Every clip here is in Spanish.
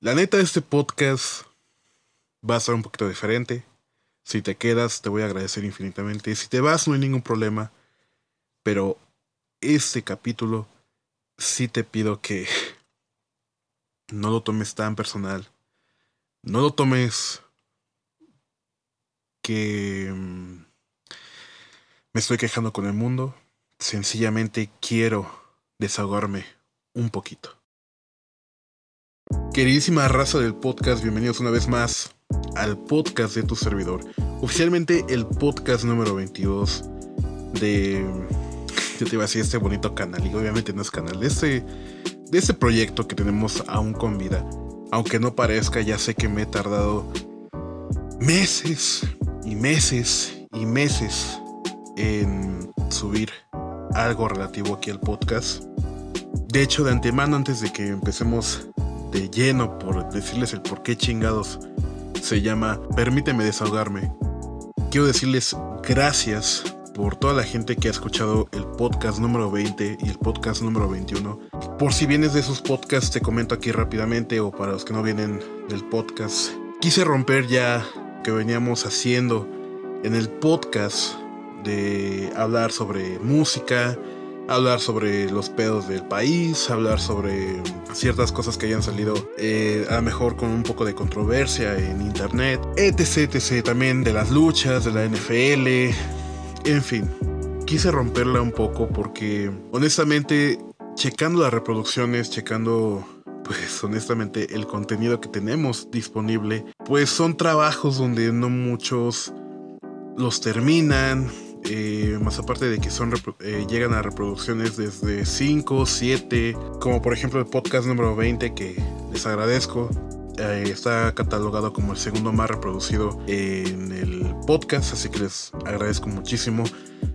La neta, este podcast va a ser un poquito diferente. Si te quedas, te voy a agradecer infinitamente. Si te vas, no hay ningún problema. Pero este capítulo sí te pido que no lo tomes tan personal. No lo tomes que mm, me estoy quejando con el mundo. Sencillamente quiero desahogarme un poquito. Queridísima raza del podcast, bienvenidos una vez más al podcast de tu servidor. Oficialmente el podcast número 22 de... Yo te iba a decir este bonito canal y obviamente no es canal de este, de este proyecto que tenemos aún con vida. Aunque no parezca, ya sé que me he tardado meses y meses y meses en subir algo relativo aquí al podcast. De hecho, de antemano, antes de que empecemos de lleno por decirles el por qué chingados se llama Permíteme desahogarme, quiero decirles gracias por toda la gente que ha escuchado el podcast número 20 y el podcast número 21. Por si vienes de esos podcasts, te comento aquí rápidamente, o para los que no vienen del podcast, quise romper ya que veníamos haciendo en el podcast de hablar sobre música, hablar sobre los pedos del país, hablar sobre ciertas cosas que hayan salido eh, a lo mejor con un poco de controversia en internet, etc, etc, también de las luchas, de la NFL, en fin. Quise romperla un poco porque honestamente, checando las reproducciones, checando pues honestamente el contenido que tenemos disponible, pues son trabajos donde no muchos los terminan, eh, más aparte de que son eh, llegan a reproducciones desde 5, 7, como por ejemplo el podcast número 20 que les agradezco. Eh, está catalogado como el segundo más reproducido en el podcast, así que les agradezco muchísimo.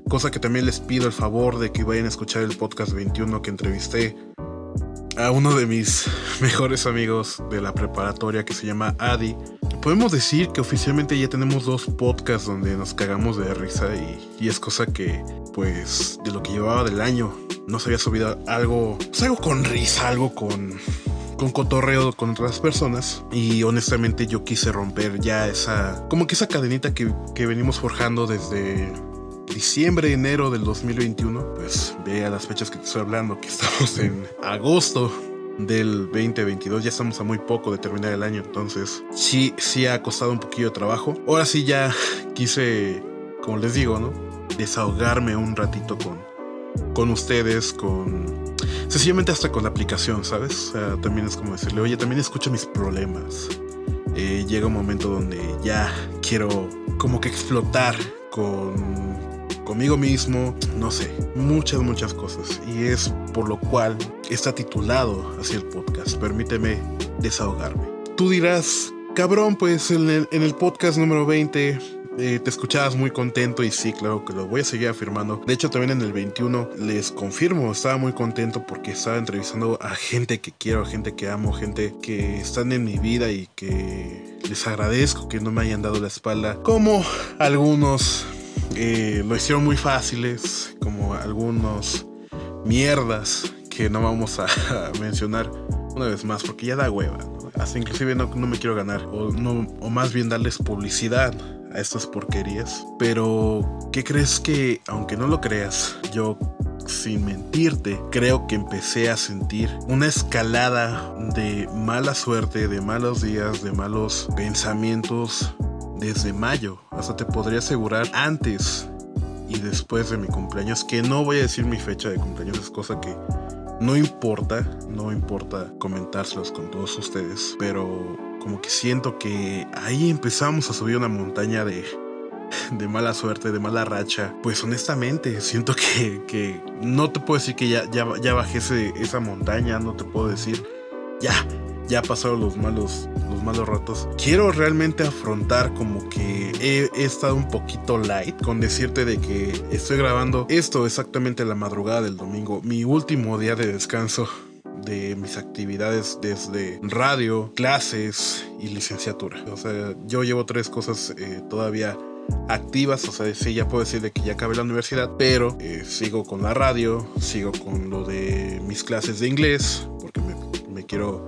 Cosa que también les pido el favor de que vayan a escuchar el podcast 21 que entrevisté a uno de mis mejores amigos de la preparatoria que se llama Adi podemos decir que oficialmente ya tenemos dos podcasts donde nos cagamos de risa y, es cosa que, pues, de lo que llevaba del año, no se había subido algo, pues algo con risa, algo con, con cotorreo con otras personas. Y honestamente yo quise romper ya esa, como que esa cadenita que, que venimos forjando desde diciembre, enero del 2021, pues vea las fechas que te estoy hablando, que estamos en agosto del 2022. Ya estamos a muy poco de terminar el año, entonces sí, sí ha costado un poquillo de trabajo. Ahora sí ya quise, como les digo, ¿no? Desahogarme un ratito con, con ustedes, con... Sencillamente hasta con la aplicación, ¿sabes? Sea, también es como decirle, oye, también escucha mis problemas. Eh, llega un momento donde ya quiero como que explotar con conmigo mismo, no sé, muchas, muchas cosas. Y es por lo cual está titulado así el podcast. Permíteme desahogarme. Tú dirás, cabrón, pues en el, podcast número 20 eh, te escuchabas muy contento y sí, claro que lo voy a seguir afirmando. De hecho, también en el 21 les confirmo, estaba muy contento porque estaba entrevistando a gente que quiero, gente que amo, gente que están en mi vida y que les agradezco que no me hayan dado la espalda. Como algunos eh, lo hicieron muy fáciles, como algunos mierdas que no vamos a, mencionar una vez más, porque ya da hueva. Hasta inclusive no, me quiero ganar, o, o más bien darles publicidad a estas porquerías. Pero, ¿qué crees que, aunque no lo creas, yo sin mentirte, creo que empecé a sentir una escalada de mala suerte, de malos días, de malos pensamientos desde mayo. Hasta te podría asegurar antes y después de mi cumpleaños, que no voy a decir mi fecha de cumpleaños, es cosa que no importa, no importa comentárselos con todos ustedes, pero como que siento que ahí empezamos a subir una montaña de, de mala suerte, de mala racha. Pues honestamente, siento que, que no te puedo decir que ya, ya, bajé esa montaña, no te puedo decir, ya, ya pasaron los malos, los malos ratos. Quiero realmente afrontar como que he, estado un poquito light con decirte de que estoy grabando esto exactamente la madrugada del domingo, mi último día de descanso de mis actividades desde radio, clases y licenciatura. O sea, yo llevo tres cosas eh, todavía activas, o sea, sí, ya puedo decir de que ya acabé la universidad, pero eh, sigo con la radio, sigo con lo de mis clases de inglés, porque me quiero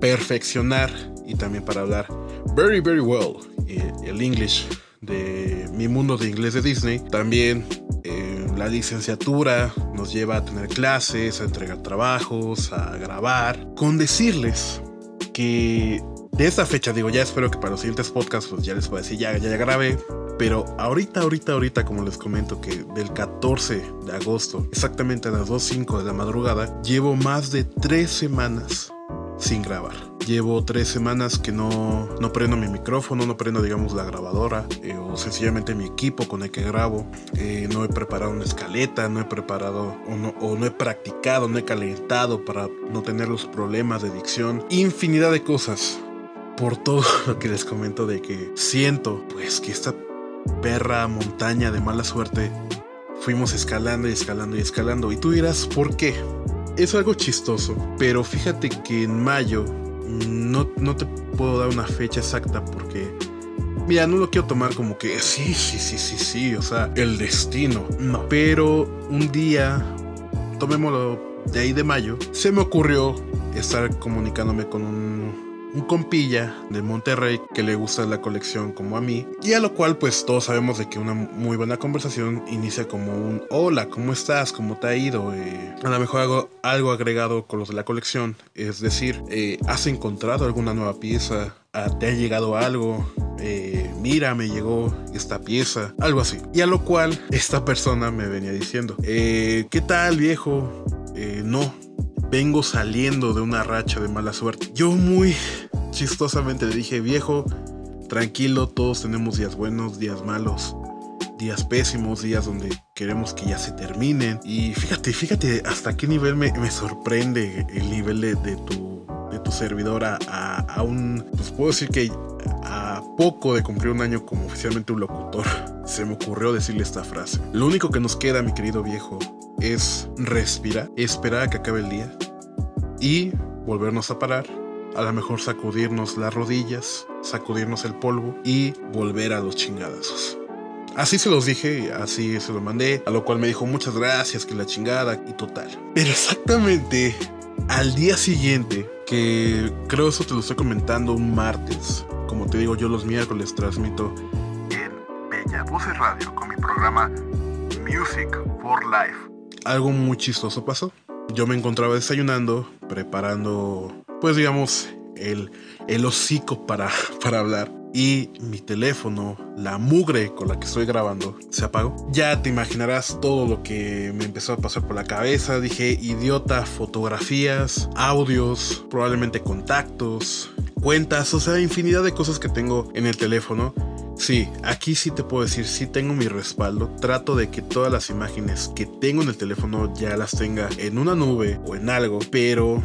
perfeccionar y también para hablar very, very well eh, el English de mi mundo de inglés de Disney. También eh, la licenciatura nos lleva a tener clases, a entregar trabajos, a grabar. Con decirles que de esta fecha, digo, ya espero que para los siguientes podcasts pues ya les pueda decir, ya, ya, ya grabé. Pero ahorita, ahorita, ahorita, como les comento, que del 14 de agosto, exactamente a las 2.05 de la madrugada, llevo más de tres semanas sin grabar. Llevo tres semanas que no, no prendo mi micrófono, no prendo, digamos, la grabadora eh, o sencillamente mi equipo con el que grabo. Eh, no he preparado una escaleta, no he preparado o no, o no he practicado, no he calentado para no tener los problemas de dicción. Infinidad de cosas. Por todo lo que les comento de que siento, pues, que esta perra montaña de mala suerte fuimos escalando y escalando y escalando. Y tú dirás, ¿por qué? Es algo chistoso, pero fíjate que en mayo no, no te puedo dar una fecha exacta porque Mira, no lo quiero tomar como que sí, sí, sí, sí, sí, o sea, el destino. No. Pero un día, tomémoslo de ahí de mayo, se me ocurrió estar comunicándome con un un compilla de Monterrey que le gusta la colección como a mí, y a lo cual pues todos sabemos de que una muy buena conversación inicia como un hola, ¿cómo estás? ¿Cómo te ha ido? Eh, a lo mejor hago algo agregado con los de la colección, es decir, eh, ¿has encontrado alguna nueva pieza? Ah, ¿Te ha llegado algo? Eh, mira, me llegó esta pieza, algo así. Y a lo cual esta persona me venía diciendo, ¿qué tal viejo? no, vengo saliendo de una racha de mala suerte. Yo muy chistosamente le dije, viejo, tranquilo, todos tenemos días buenos, días malos, días pésimos, días donde queremos que ya se terminen. Y fíjate, fíjate hasta qué nivel me, sorprende el nivel de, tu, de tu servidor a, a, un, pues puedo decir que a poco de cumplir un año como oficialmente un locutor, se me ocurrió decirle esta frase. Lo único que nos queda, mi querido viejo, es respirar, esperar a que acabe el día y volvernos a parar. A lo mejor sacudirnos las rodillas, sacudirnos el polvo y volver a los chingadazos. Así se los dije, así se lo mandé, a lo cual me dijo muchas gracias, que la chingada y total. Pero exactamente al día siguiente, que creo eso te lo estoy comentando un martes, como te digo yo los miércoles transmito en Bella Voces Radio con mi programa Music for Life algo muy chistoso pasó. Yo me encontraba desayunando, preparando, pues digamos, el, el hocico para, para hablar. Y mi teléfono, la mugre con la que estoy grabando, se apagó. Ya te imaginarás todo lo que me empezó a pasar por la cabeza. Dije, idiota, fotografías, audios, probablemente contactos, cuentas, o sea, infinidad de cosas que tengo en el teléfono Sí, aquí sí te puedo decir, sí tengo mi respaldo. Trato de que todas las imágenes que tengo en el teléfono ya las tenga en una nube o en algo, pero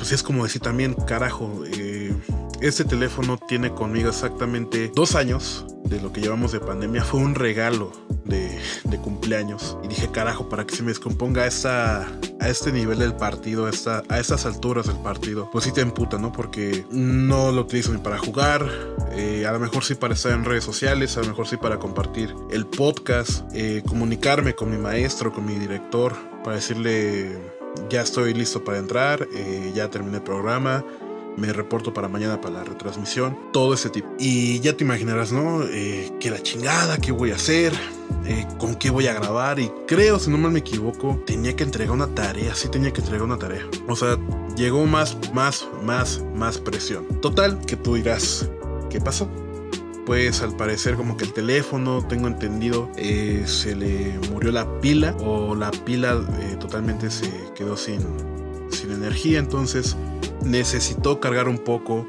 pues es como decir también, carajo, eh, este teléfono tiene conmigo exactamente dos años de lo que llevamos de pandemia. Fue un regalo de, cumpleaños. Y dije, carajo, para que se me descomponga a, este nivel del partido, esta, a estas alturas del partido, pues sí te emputa, ¿no? Porque no lo utilizo ni para jugar, eh, a lo mejor sí para estar en redes sociales, a lo mejor sí para compartir el podcast, eh, comunicarme con mi maestro, con mi director, para decirle, ya estoy listo para entrar, eh, ya terminé el programa me reporto para mañana para la retransmisión, todo ese tipo. Y ya te imaginarás, ¿no? Eh, que la chingada, qué voy a hacer, eh, con qué voy a grabar. Y creo, si no me equivoco, tenía que entregar una tarea, sí tenía que entregar una tarea. O sea, llegó más, más, más, más presión. Total, que tú dirás, ¿qué pasó? Pues al parecer como que el teléfono, tengo entendido, eh, se le murió la pila o la pila totalmente se quedó sin, sin energía. Entonces necesitó cargar un poco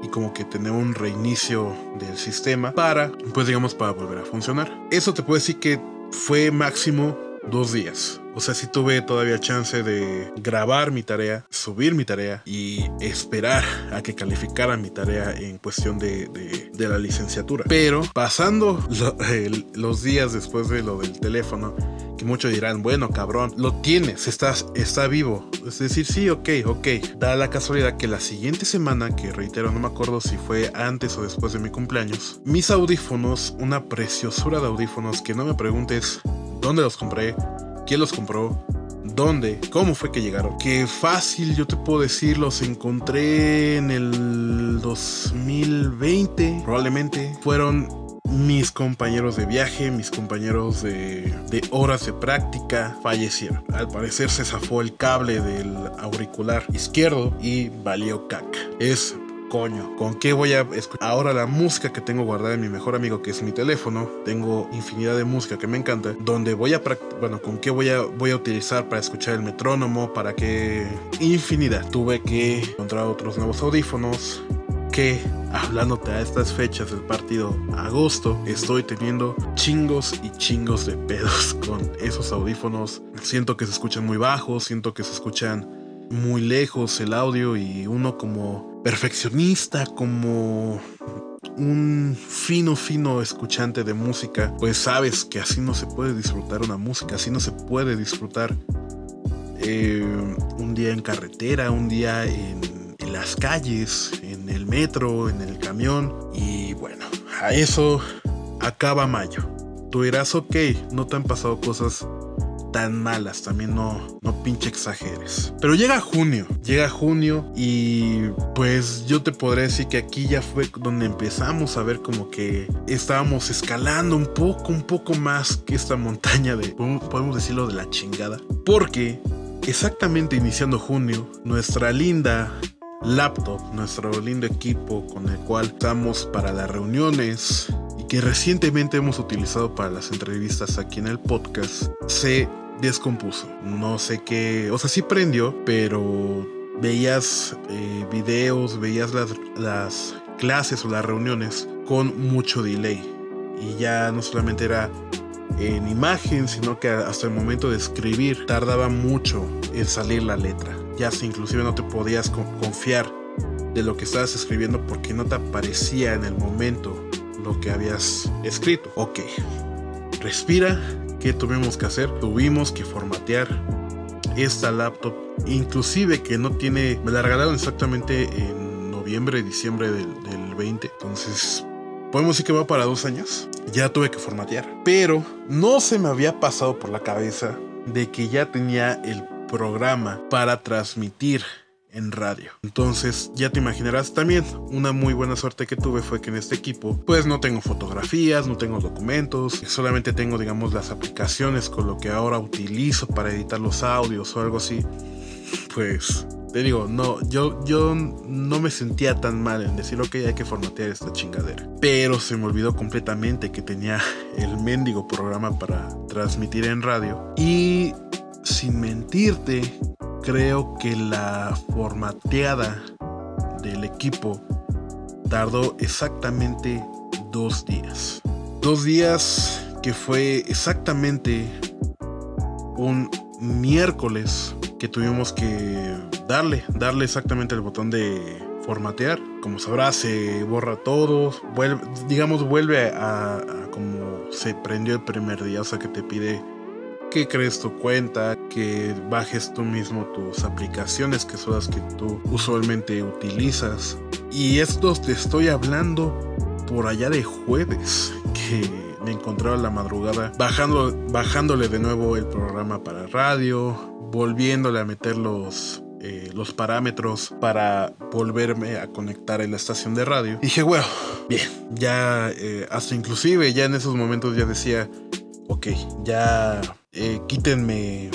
y como que tener un reinicio del sistema para, pues digamos, para volver a funcionar. Eso te puedo decir que fue máximo dos días. O sea, si tuve todavía chance de grabar mi tarea, subir mi tarea y esperar a que calificara mi tarea en cuestión de, de, la licenciatura. Pero pasando los días después de lo del teléfono, que muchos dirán, bueno, cabrón, lo tienes, estás, está vivo. Es decir, sí, ok, ok. Da la casualidad que la siguiente semana, que reitero, no me acuerdo si fue antes o después de mi cumpleaños, mis audífonos, una preciosura de audífonos que no me preguntes dónde los compré, quién los compró, dónde, cómo fue que llegaron. Que fácil, yo te puedo decir, los encontré en el 2020, probablemente. Fueron mis compañeros de viaje, mis compañeros de, de, horas de práctica fallecieron. Al parecer se zafó el cable del auricular izquierdo y valió caca. Es coño, ¿con qué voy a escuchar? Ahora la música que tengo guardada en mi mejor amigo, que es mi teléfono, tengo infinidad de música que me encanta, donde voy a, bueno, ¿con qué voy a, voy a utilizar para escuchar el metrónomo? ¿Para qué? Infinidad. Tuve que encontrar otros nuevos audífonos, que hablándote a estas fechas del partido agosto, estoy teniendo chingos y chingos de pedos con esos audífonos. Siento que se escuchan muy bajos, siento que se escuchan muy lejos el audio y uno como perfeccionista, como un fino, fino escuchante de música, pues sabes que así no se puede disfrutar una música, así no se puede disfrutar eh, un día en carretera, un día en, en las calles, en el metro, en el camión. Y bueno, a eso acaba mayo. Tú dirás, ok, no te han pasado cosas tan malas, también no, no pinche exageres. Pero llega junio, llega junio y pues yo te podré decir que aquí ya fue donde empezamos a ver como que estábamos escalando un poco, un poco más que esta montaña de, podemos decirlo, de la chingada. Porque exactamente iniciando junio, nuestra linda laptop, nuestro lindo equipo con el cual estamos para las reuniones que recientemente hemos utilizado para las entrevistas aquí en el podcast, se descompuso. No sé qué, o sea, sí prendió, pero veías eh, videos, veías las, las clases o las reuniones con mucho delay. Y ya no solamente era en imagen, sino que hasta el momento de escribir tardaba mucho en salir la letra. Ya si inclusive no te podías confiar de lo que estabas escribiendo porque no te aparecía en el momento lo que habías escrito. Ok, respira, ¿Qué tuvimos que hacer? Tuvimos que formatear esta laptop, inclusive que no tiene, me la regalaron exactamente en noviembre, diciembre del, del 20, entonces podemos decir que va para dos años. Ya tuve que formatear, pero no se me había pasado por la cabeza de que ya tenía el programa para transmitir en radio. Entonces, ya te imaginarás también, una muy buena suerte que tuve fue que en este equipo, pues no tengo fotografías, no tengo documentos, solamente tengo, digamos, las aplicaciones con lo que ahora utilizo para editar los audios o algo así. Pues, te digo, no, yo, yo no me sentía tan mal en decir, ok, hay que formatear esta chingadera. Pero se me olvidó completamente que tenía el mendigo programa para transmitir en radio. Y sin mentirte, creo que la formateada del equipo tardó exactamente dos días. Dos días que fue exactamente un miércoles que tuvimos que darle, darle exactamente el botón de formatear. Como sabrás, se borra todo, digamos, vuelve a como se prendió el primer día, o sea que te pide que crees tu cuenta, que bajes tú mismo tus aplicaciones que son las que tú usualmente utilizas. Y esto te estoy hablando por allá de jueves, que me encontraba la madrugada bajando, bajándole de nuevo el programa para radio, volviéndole a meter los, eh, los parámetros para volverme a conectar en la estación de radio. Y dije, bueno, bien, ya eh, hasta inclusive ya en esos momentos ya decía, ok, ya eh, quítenme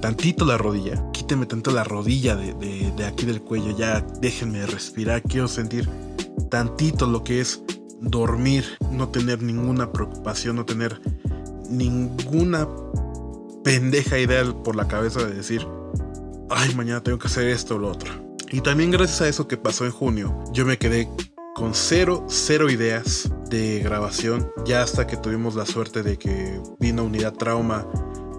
tantito la rodilla, quítenme tanto la rodilla de, aquí del cuello, ya déjenme respirar, quiero sentir tantito lo que es dormir, no tener ninguna preocupación, no tener ninguna pendeja idea por la cabeza de decir, ay, mañana tengo que hacer esto o lo otro. Y también gracias a eso que pasó en junio, yo me quedé con cero, cero ideas de grabación, ya hasta que tuvimos la suerte de que vino Unidad Trauma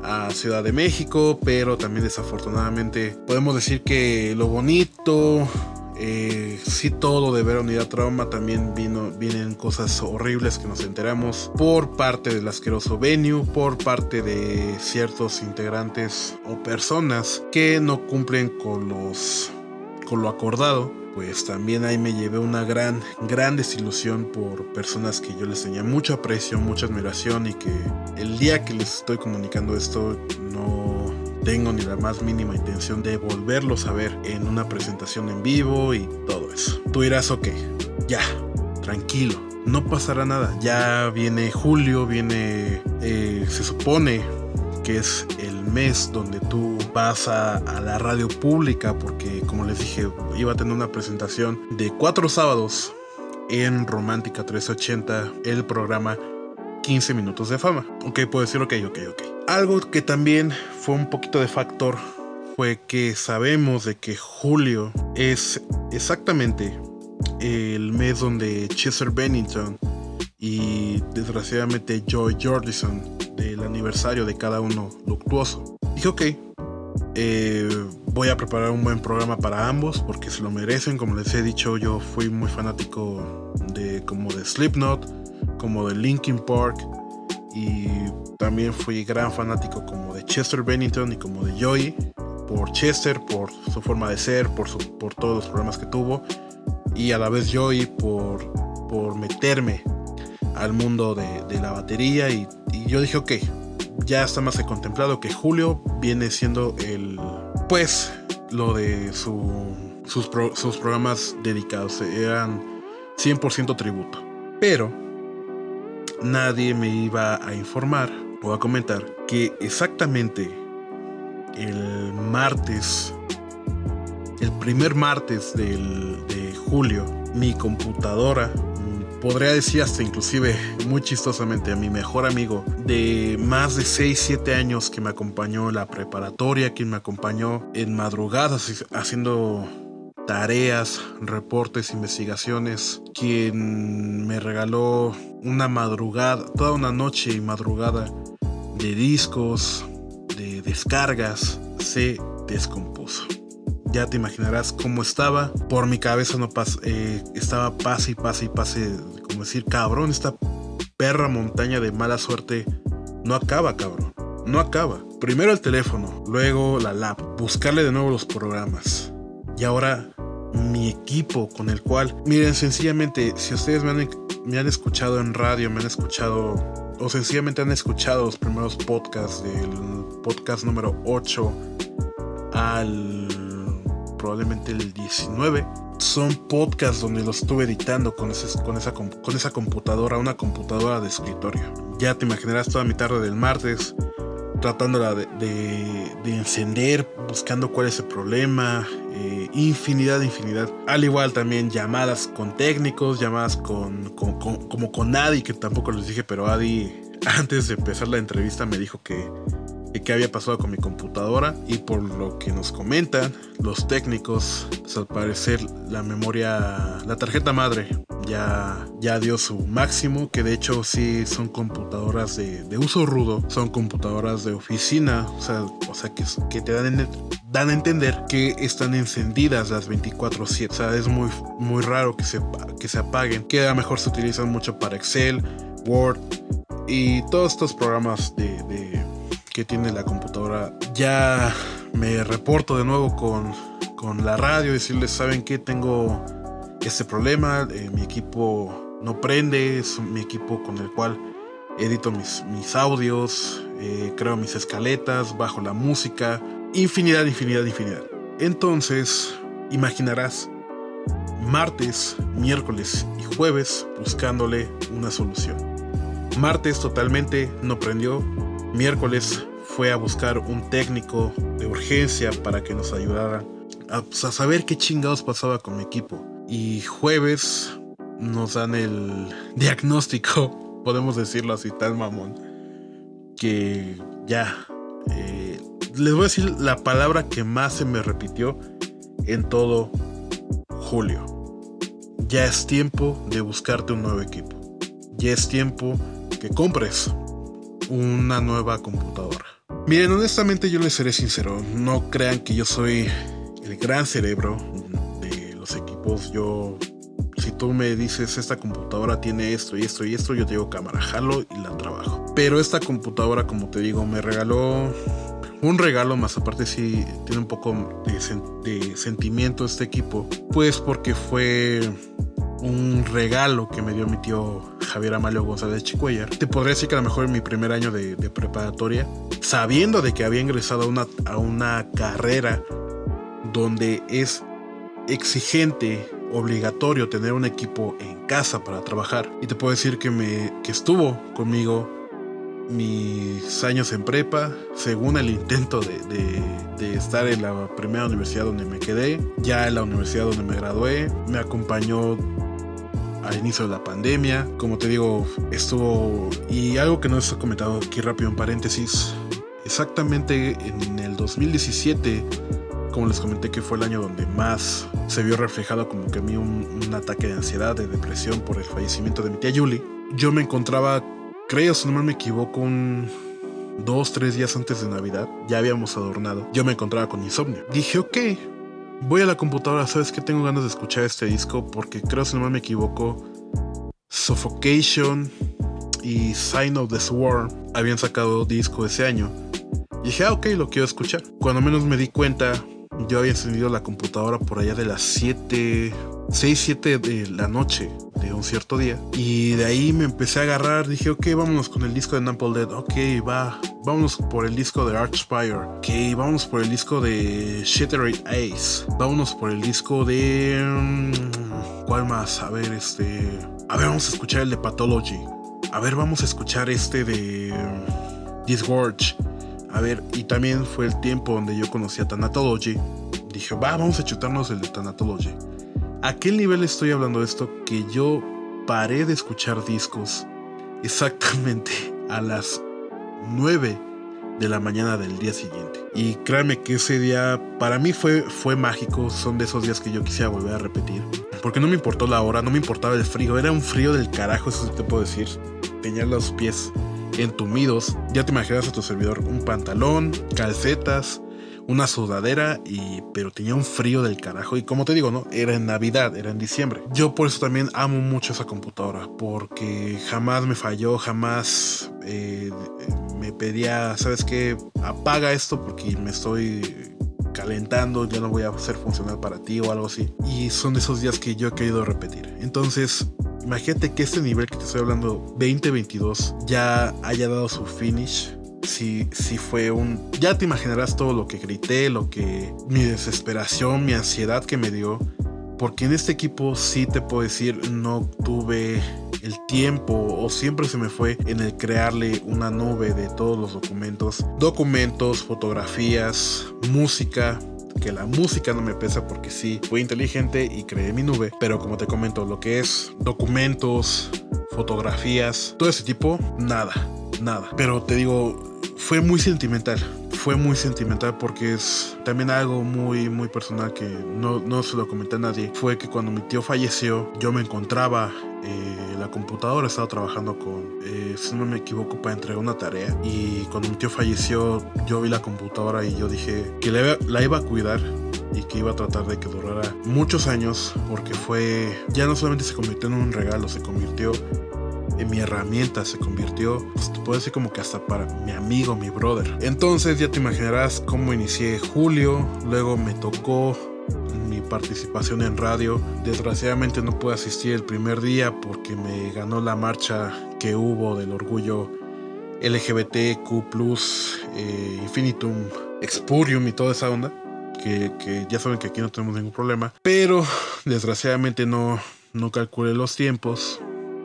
a Ciudad de México, pero también desafortunadamente podemos decir que lo bonito, eh, sí todo de ver Unidad Trauma, también vino, vienen cosas horribles que nos enteramos por parte del asqueroso venue, por parte de ciertos integrantes o personas que no cumplen con los con lo acordado pues también ahí me llevé una gran, gran desilusión por personas que yo les tenía mucho aprecio, mucha admiración y que el día que les estoy comunicando esto no, tengo ni la más mínima intención de volverlos a ver en una presentación en vivo y todo eso. Tú dirás, ok, ya, tranquilo, no pasará nada. Ya viene julio, viene, eh, se supone que es mes donde tú vas a, la radio pública, porque como les dije, iba a tener una presentación de cuatro sábados en Romántica 380, el programa 15 minutos de fama. Ok, puedo decir ok, ok, ok. Algo que también fue un poquito de factor fue que sabemos de que julio es exactamente el mes donde Chester Bennington y desgraciadamente Joy Jordison aniversario de cada uno luctuoso. Dije, ok, eh, voy a preparar un buen programa para ambos porque se lo merecen. Como les he dicho, yo fui muy fanático de como de Slipknot, como de Linkin Park y también fui gran fanático como de Chester Bennington y como de Joy por Chester, por su forma de ser, por, por todos los problemas que tuvo y a la vez Joey por, por meterme al mundo de, la batería y, yo dije, ok, ya está más contemplado que Julio viene siendo el, pues, lo de su, sus, programas dedicados, eran 100% tributo. Pero nadie me iba a informar o a comentar que exactamente el martes, el primer martes del, de julio, mi computadora podría decir hasta inclusive muy chistosamente a mi mejor amigo de más de 6, 7 años que me acompañó en la preparatoria, quien me acompañó en madrugadas haciendo tareas, reportes, investigaciones, quien me regaló una madrugada, toda una noche y madrugada de discos, de descargas, se descompuso. Ya te imaginarás cómo estaba. Por mi cabeza no pas eh, estaba pase y pase y pase, como decir, cabrón, esta perra montaña de mala suerte no acaba, cabrón. No acaba. Primero el teléfono, luego la lap, buscarle de nuevo los programas. Y ahora mi equipo con el cual, miren, sencillamente, si ustedes me han, me han escuchado en radio, me han escuchado o sencillamente han escuchado los primeros podcasts del podcast número 8 al probablemente el 19. Son podcasts donde los estuve editando con, con, esa, con esa computadora, una computadora de escritorio. Ya te imaginarás toda mi tarde del martes tratándola de, de, encender, buscando cuál es el problema, eh, infinidad, infinidad. Al igual también llamadas con técnicos, llamadas con, con, como con Adi, que tampoco les dije, pero Adi antes de empezar la entrevista me dijo que qué había pasado con mi computadora. Y por lo que nos comentan los técnicos, pues, al parecer la memoria, la tarjeta madre ya, ya dio su máximo, que de hecho sí son computadoras de, uso rudo, son computadoras de oficina, o sea, o sea que, que te dan, dan a entender que están encendidas las 24/7, o sea, es muy, muy raro que se, que se apaguen, que a lo mejor se utilizan mucho para Excel, Word y todos estos programas de que tiene la computadora. Ya me reporto de nuevo con, con la radio, decirles, ¿saben qué? Tengo este problema, eh, mi equipo no prende, es mi equipo con el cual edito mis, mis audios, eh, creo mis escaletas, bajo la música, infinidad, infinidad, infinidad. Entonces, imaginarás martes, miércoles y jueves buscándole una solución. Martes totalmente no prendió, miércoles fue a buscar un técnico de urgencia para que nos ayudara a, pues, saber qué chingados pasaba con mi equipo. Y jueves nos dan el diagnóstico, podemos decirlo así, tan mamón, que ya. Eh, les voy a decir la palabra que más se me repitió en todo julio. Ya es tiempo de buscarte un nuevo equipo. Ya es tiempo que compres una nueva computadora. Miren, honestamente yo les seré sincero, no crean que yo soy el gran cerebro de los equipos. Yo, si tú me dices esta computadora tiene esto y esto y esto, yo te digo cámara, jalo y la trabajo. Pero esta computadora, como te digo, me regaló un regalo, más aparte si tiene un poco de sentimiento este equipo, pues porque fue un regalo que me dio mi tío Javier Amalio González Chicuellar. Te podría decir que a lo mejor en mi primer año de, preparatoria sabiendo de que había ingresado a una, a una carrera donde es exigente, obligatorio tener un equipo en casa para trabajar. Y te puedo decir que, me, que estuvo conmigo mis años en prepa, según el intento de, de, estar en la primera universidad donde me quedé, ya en la universidad donde me gradué, me acompañó al inicio de la pandemia, como te digo, estuvo, y algo que no ha comentado aquí rápido en paréntesis, exactamente en el 2017, como les comenté que fue el año donde más se vio reflejado como que a mí un, ataque de ansiedad, de depresión por el fallecimiento de mi tía Julie, yo me encontraba creo, si no me equivoco, un dos, tres días antes de Navidad, ya habíamos adornado. Yo me encontraba con insomnio. Dije, ok, voy a la computadora, ¿sabes que Tengo ganas de escuchar este disco porque creo, si no me equivoco, Suffocation y Sign of the Swarm habían sacado disco ese año. Y dije, ah, ok, lo quiero escuchar. Cuando menos me di cuenta, yo había encendido la computadora por allá de las 7, 6, 7 de la noche de un cierto día. Y de ahí me empecé a agarrar, dije, ok, vámonos con el disco de Nample Dead, ok, va, vámonos por el disco de Archspire, ok, vámonos por el disco de Shattered Ace, vámonos por el disco de... Mm, ¿Cuál más? A ver, este... A ver, vamos a escuchar el de Pathology. A ver, vamos a escuchar este de... Disgorge. A ver, y también fue el tiempo donde yo conocí a Thanatology. Dije, va, vamos a chutarnos el de Thanatology. ¿A qué nivel estoy hablando de esto? Que yo paré de escuchar discos exactamente a las 9 de la mañana del día siguiente. Y créanme que ese día para mí fue, fue mágico, son de esos días que yo quisiera volver a repetir. Porque no me importó la hora, no me importaba el frío, era un frío del carajo, eso te puedo decir. Tenía los pies entumidos, ya te imaginas a tu servidor un pantalón, calcetas, una sudadera y pero tenía un frío del carajo. Y como te digo no era en navidad era en diciembre. Yo por eso también amo mucho esa computadora porque jamás me falló jamás eh, me pedía sabes qué apaga esto porque me estoy calentando, ya no voy a ser funcional para ti o algo así. Y son esos días que yo he querido repetir. Entonces, imagínate que este nivel que te estoy hablando, 2022, ya haya dado su finish sí, sí fue un... Ya te imaginarás todo lo que grité, lo que... Mi desesperación, mi ansiedad que me dio. Porque en este equipo sí te puedo decir, no tuve el tiempo o siempre se me fue en el crearle una nube de todos los documentos. Documentos, fotografías, música, que la música no me pesa porque sí, fui inteligente y creé mi nube, pero como te comento, lo que es documentos, fotografías, todo ese tipo, nada, nada. Pero te digo, fue muy sentimental. Fue muy sentimental porque es también algo muy, muy personal que no, no se lo comenté a nadie. Fue que cuando mi tío falleció, yo me encontraba eh, la computadora, estaba trabajando con, eh, si no me equivoco, para entregar una tarea. Y cuando mi tío falleció, yo vi la computadora y yo dije que la, la iba a cuidar y que iba a tratar de que durara muchos años porque fue ya no solamente se convirtió en un regalo se convirtió en mi herramienta, se convirtió, pues te puedo decir como que hasta para mi amigo, mi brother. Entonces ya te imaginarás cómo inicié julio, luego me tocó mi participación en radio. Desgraciadamente no pude asistir el primer día porque me ganó la marcha que hubo del orgullo LGBTQ, eh, Infinitum, Expurium y toda esa onda. Que, que, ya saben que aquí no tenemos ningún problema. Pero desgraciadamente no, no calculé los tiempos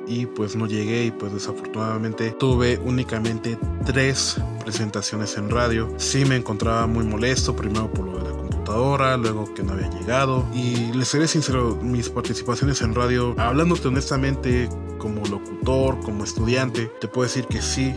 y pues no llegué y pues desafortunadamente tuve únicamente tres presentaciones en radio. Sí me encontraba muy molesto, primero por lo de la computadora, luego que no había llegado y les seré sincero, mis participaciones en radio, hablándote honestamente como locutor, como estudiante, te puedo decir que sí,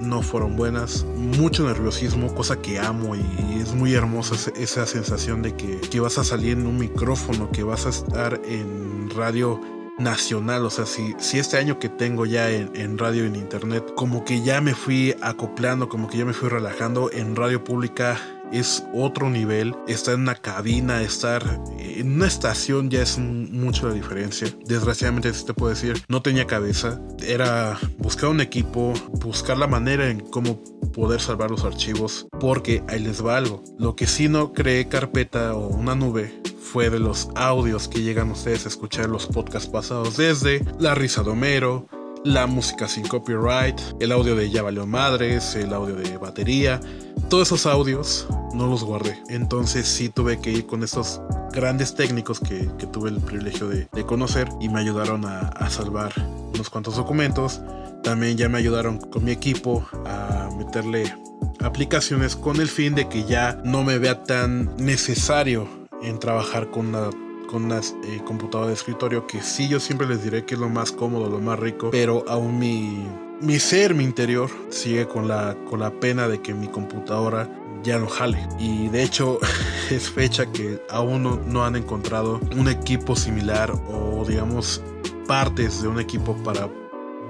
no fueron buenas. Mucho nerviosismo, cosa que amo y es muy hermosa esa sensación de que, que vas a salir en un micrófono, que vas a estar en radio nacional. O sea, si, si este año que tengo ya en, radio y en internet, como que ya me fui acoplando, como que ya me fui relajando en radio pública. Es otro nivel, estar en una cabina, estar en una estación ya es mucho la diferencia. Desgraciadamente, si te puedo decir, no tenía cabeza. Era buscar un equipo, buscar la manera en cómo poder salvar los archivos, porque ahí les va algo. Lo que sí no creé carpeta o una nube fue de los audios que llegan ustedes a escuchar los podcasts pasados, desde La Risa de Homero, la música sin copyright, el audio de Ya valió madres, el audio de batería, todos esos audios no los guardé. Entonces sí tuve que ir con estos grandes técnicos que, tuve el privilegio de, conocer y me ayudaron a, salvar unos cuantos documentos. También ya me ayudaron con mi equipo a meterle aplicaciones con el fin de que ya no me vea tan necesario en trabajar con una con una eh, computadora de escritorio que sí yo siempre les diré que es lo más cómodo, lo más rico, pero aún mi, mi ser, mi interior, sigue con la, con la pena de que mi computadora ya no jale. Y de hecho es fecha que aún no, han encontrado un equipo similar o digamos partes de un equipo para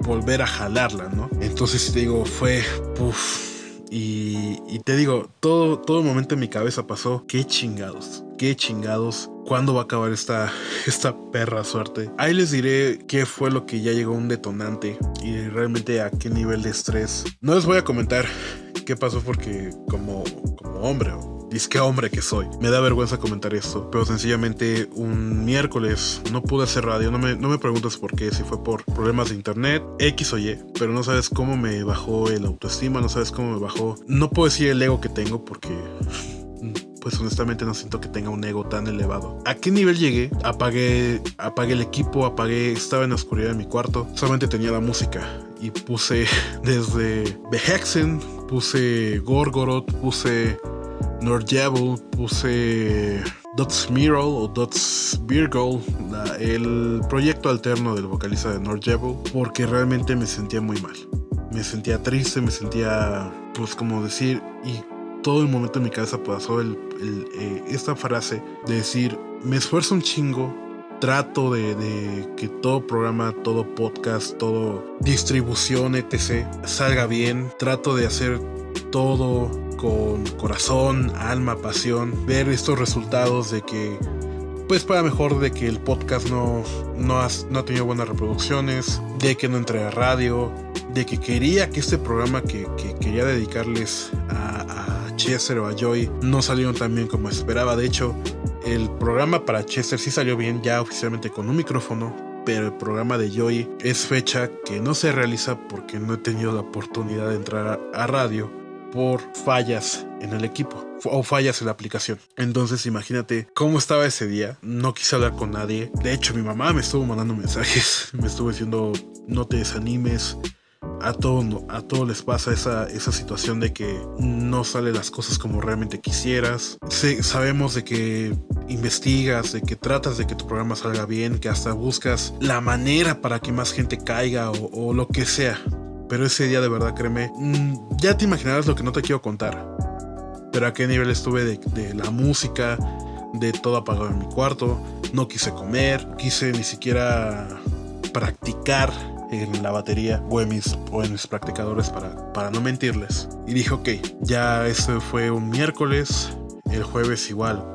volver a jalarla, ¿no? Entonces te digo, fue... Y, te digo, todo, todo momento en mi cabeza pasó, qué chingados, qué chingados, ¿cuándo va a acabar esta, esta perra suerte? Ahí les diré qué fue lo que ya llegó un detonante y realmente a qué nivel de estrés. No les voy a comentar qué pasó porque como, como hombre Dice hombre que soy. Me da vergüenza comentar esto, pero sencillamente un miércoles no pude hacer radio. No me, no me preguntes por qué, si fue por problemas de internet, X o Y, pero no sabes cómo me bajó el autoestima, no sabes cómo me bajó. No puedo decir el ego que tengo porque pues honestamente no siento que tenga un ego tan elevado. ¿A qué nivel llegué? Apagué, apagué el equipo, apagué, estaba en la oscuridad de mi cuarto, solamente tenía la música y puse desde The Hexen, puse Gorgoroth, puse Nordjabel, puse Dots Mural o Dots Virgol, el proyecto alterno del vocalista de Nordjabel, porque realmente me sentía muy mal. Me sentía triste, me sentía, pues como decir, y todo el momento en mi cabeza pasó el, eh, esta frase de decir, me esfuerzo un chingo, trato de, que todo programa, todo podcast, todo distribución, etc. salga bien, trato de hacer todo con corazón, alma, pasión, ver estos resultados de que, pues para mejor de que el podcast no, no, ha, no tenido buenas reproducciones, de que no entré a radio, de que quería que este programa que, quería dedicarles a Chester o a Joy no salieron tan bien como esperaba. De hecho, el programa para Chester sí salió bien, ya oficialmente con un micrófono, pero el programa de Joy es fecha que no se realiza porque no he tenido la oportunidad de entrar a radio por fallas en el equipo o fallas en la aplicación. Entonces imagínate cómo estaba ese día. No quise hablar con nadie. De hecho, mi mamá me estuvo mandando mensajes. Me estuvo diciendo, no te desanimes. A a todo les pasa esa, esa situación de que no salen las cosas como realmente quisieras. sabemos de que investigas, de que tratas de que tu programa salga bien, que hasta buscas la manera para que más gente caiga o, o lo que sea pero ese día de verdad, créeme, mm, ya te imaginarás lo que no te quiero contar. Pero a qué nivel estuve de, la música, de todo apagado en mi cuarto. No quise comer, quise ni siquiera practicar en la batería o en mis, o en mis practicadores para, para no mentirles. Y dije, ok, ya eso fue un miércoles, el jueves igual,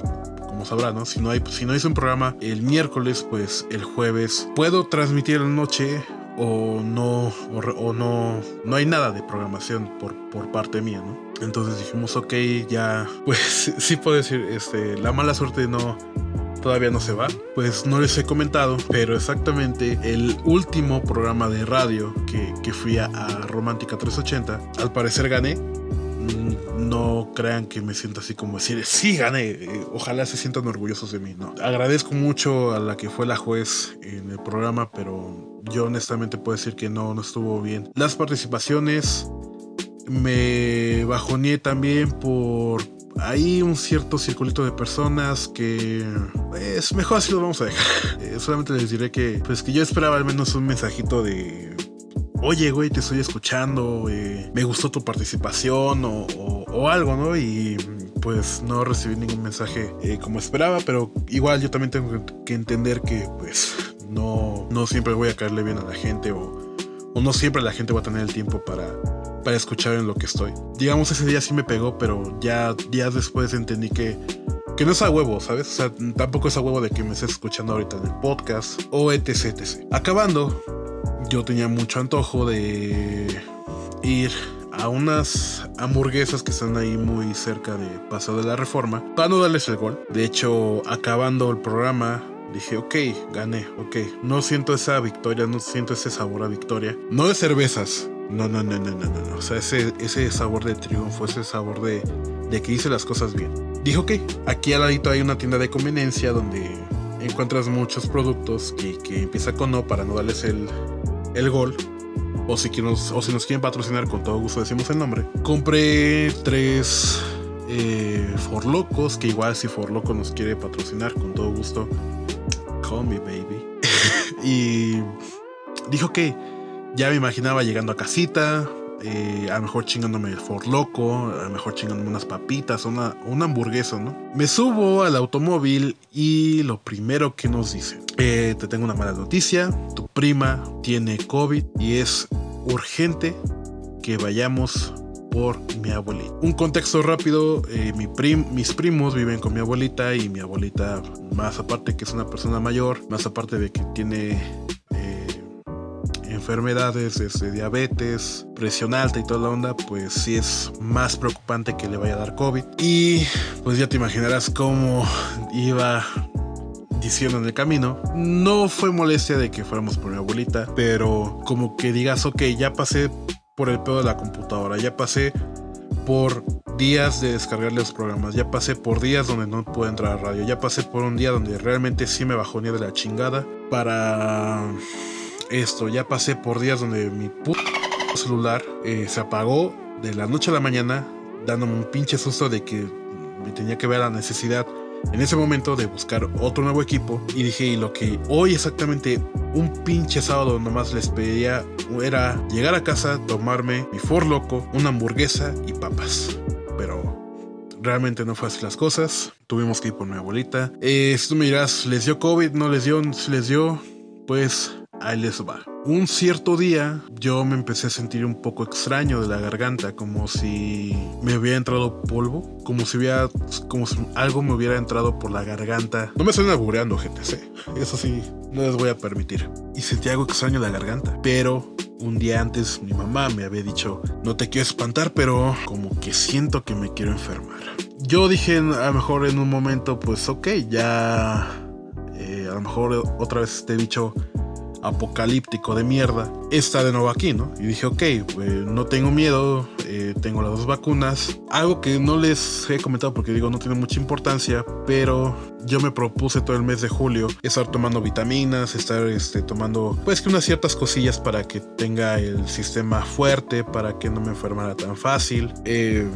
como sabrán, ¿no? Si no, hay, si no hice un programa el miércoles, pues el jueves puedo transmitir la noche o no, o, no, no hay nada de programación por, por parte mía, ¿no? Entonces dijimos, ok, ya, pues sí puedo decir, este, la mala suerte no, todavía no se va. Pues no les he comentado, pero exactamente el último programa de radio que, que fui a, Romántica 380, al parecer gané no crean que me siento así como decir, sí, gané. Eh, ojalá se sientan orgullosos de mí. No. Agradezco mucho a la que fue la juez en el programa, pero yo honestamente puedo decir que no, no estuvo bien. Las participaciones me bajoneé también por hay un cierto circulito de personas que es mejor así lo vamos a dejar. Eh, solamente les diré que pues que yo esperaba al menos un mensajito de oye, güey, te estoy escuchando, eh, me gustó tu participación o, algo, ¿no? Y pues no recibí ningún mensaje eh, como esperaba, pero igual yo también tengo que entender que pues no, no siempre voy a caerle bien a la gente o no siempre la gente va a tener el tiempo para, para escuchar en lo que estoy. Digamos, ese día sí me pegó, pero ya días después entendí que que no es a huevo, ¿sabes? O sea, tampoco es a huevo de que me estés escuchando ahorita en el podcast o etc. Acabando, yo tenía mucho antojo de ir a unas hamburguesas que están ahí muy cerca de Paso de la Reforma para no darles el gol. De hecho, acabando el programa dije, ok, gané, ok. No siento esa victoria, no siento ese sabor a victoria. No de cervezas. No, no, no, no, no, no. O sea, ese, ese sabor de triunfo, ese sabor de, de que hice las cosas bien. Dije, ok, aquí al ladito hay una tienda de conveniencia donde encuentras muchos productos que, que empieza con no para no darles el, el gol. O si, nos, o si nos quieren patrocinar, con todo gusto decimos el nombre. Compré tres eh, Forlocos, que igual si Forloco nos quiere patrocinar, con todo gusto. Call me, baby. y dijo que ya me imaginaba llegando a casita, eh, a lo mejor chingándome el For Loco, a lo mejor chingándome unas papitas, una, una hamburguesa, ¿no? Me subo al automóvil y lo primero que nos dice, eh, te tengo una mala noticia, tu prima tiene COVID y es urgente que vayamos por mi abuelita. Un contexto rápido, eh, mi prim, mis primos viven con mi abuelita y mi abuelita, más aparte que es una persona mayor, más aparte de que tiene enfermedades, desde diabetes, presión alta y toda la onda, pues sí es más preocupante que le vaya a dar COVID. Y pues ya te imaginarás cómo iba diciendo en el camino. No fue molestia de que fuéramos por mi abuelita, pero como que digas, ok, ya pasé por el pedo de la computadora, ya pasé por días de descargarle los programas, ya pasé por días donde no pude entrar a radio, ya pasé por un día donde realmente sí me bajó ni de la chingada para esto. Ya pasé por días donde mi puto celular eh, se apagó de la noche a la mañana, dándome un pinche susto de que me tenía que ver la necesidad en ese momento de buscar otro nuevo equipo. Y dije, y lo que hoy exactamente un pinche sábado nomás les pedía era llegar a casa, tomarme mi For Loco, una hamburguesa y papas. Pero realmente no fue así las cosas. Tuvimos que ir por mi abuelita. Eh, si tú me dirás, ¿les dio COVID? ¿No les dio? Les dio, pues Ahí les va. Un cierto día yo me empecé a sentir un poco extraño de la garganta, como si me hubiera entrado polvo, como si hubiera, como si algo me hubiera entrado por la garganta. No me estoy aburreando, gente. Eso sí, no les voy a permitir. Y sentí algo extraño de la garganta, pero un día antes mi mamá me había dicho, no te quiero espantar, pero como que siento que me quiero enfermar. Yo dije a lo mejor en un momento, pues ok, ya... Eh, a lo mejor otra vez te he dicho apocalíptico de mierda está de nuevo aquí, ¿no? Y dije, ok, pues, no tengo miedo, eh, tengo las dos vacunas. Algo que no les he comentado porque digo no tiene mucha importancia, pero yo me propuse todo el mes de julio estar tomando vitaminas, estar este, tomando pues que unas ciertas cosillas para que tenga el sistema fuerte, para que no me enfermara tan fácil. Em,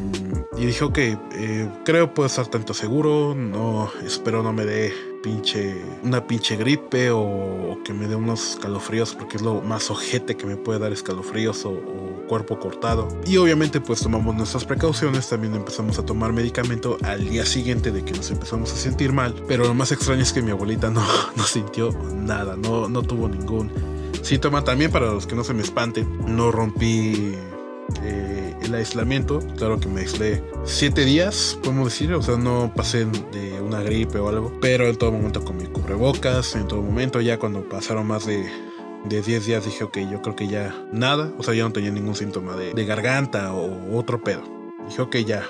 y dije, ok, eh, creo puedo estar tanto seguro, no, espero no me dé pinche, una pinche gripe o, que me dé unos escalofríos porque es lo más ojete que me puede dar escalofríos o, cuerpo cortado. Y obviamente pues tomamos nuestras precauciones, también empezamos a tomar medicamento al día siguiente de que nos empezamos a sentir mal. Pero lo más extraño es que mi abuelita no, no sintió nada, no, no tuvo ningún síntoma. También para los que no se me espanten, no rompí eh, el aislamiento. Claro que me aislé siete días, podemos decir. O sea, no pasé de una gripe o algo. Pero en todo momento con mi cubrebocas. En todo momento, ya cuando pasaron más de de 10 días dije, ok, yo creo que ya nada, o sea, ya no tenía ningún síntoma de, garganta o otro pedo. Dije, ok, ya,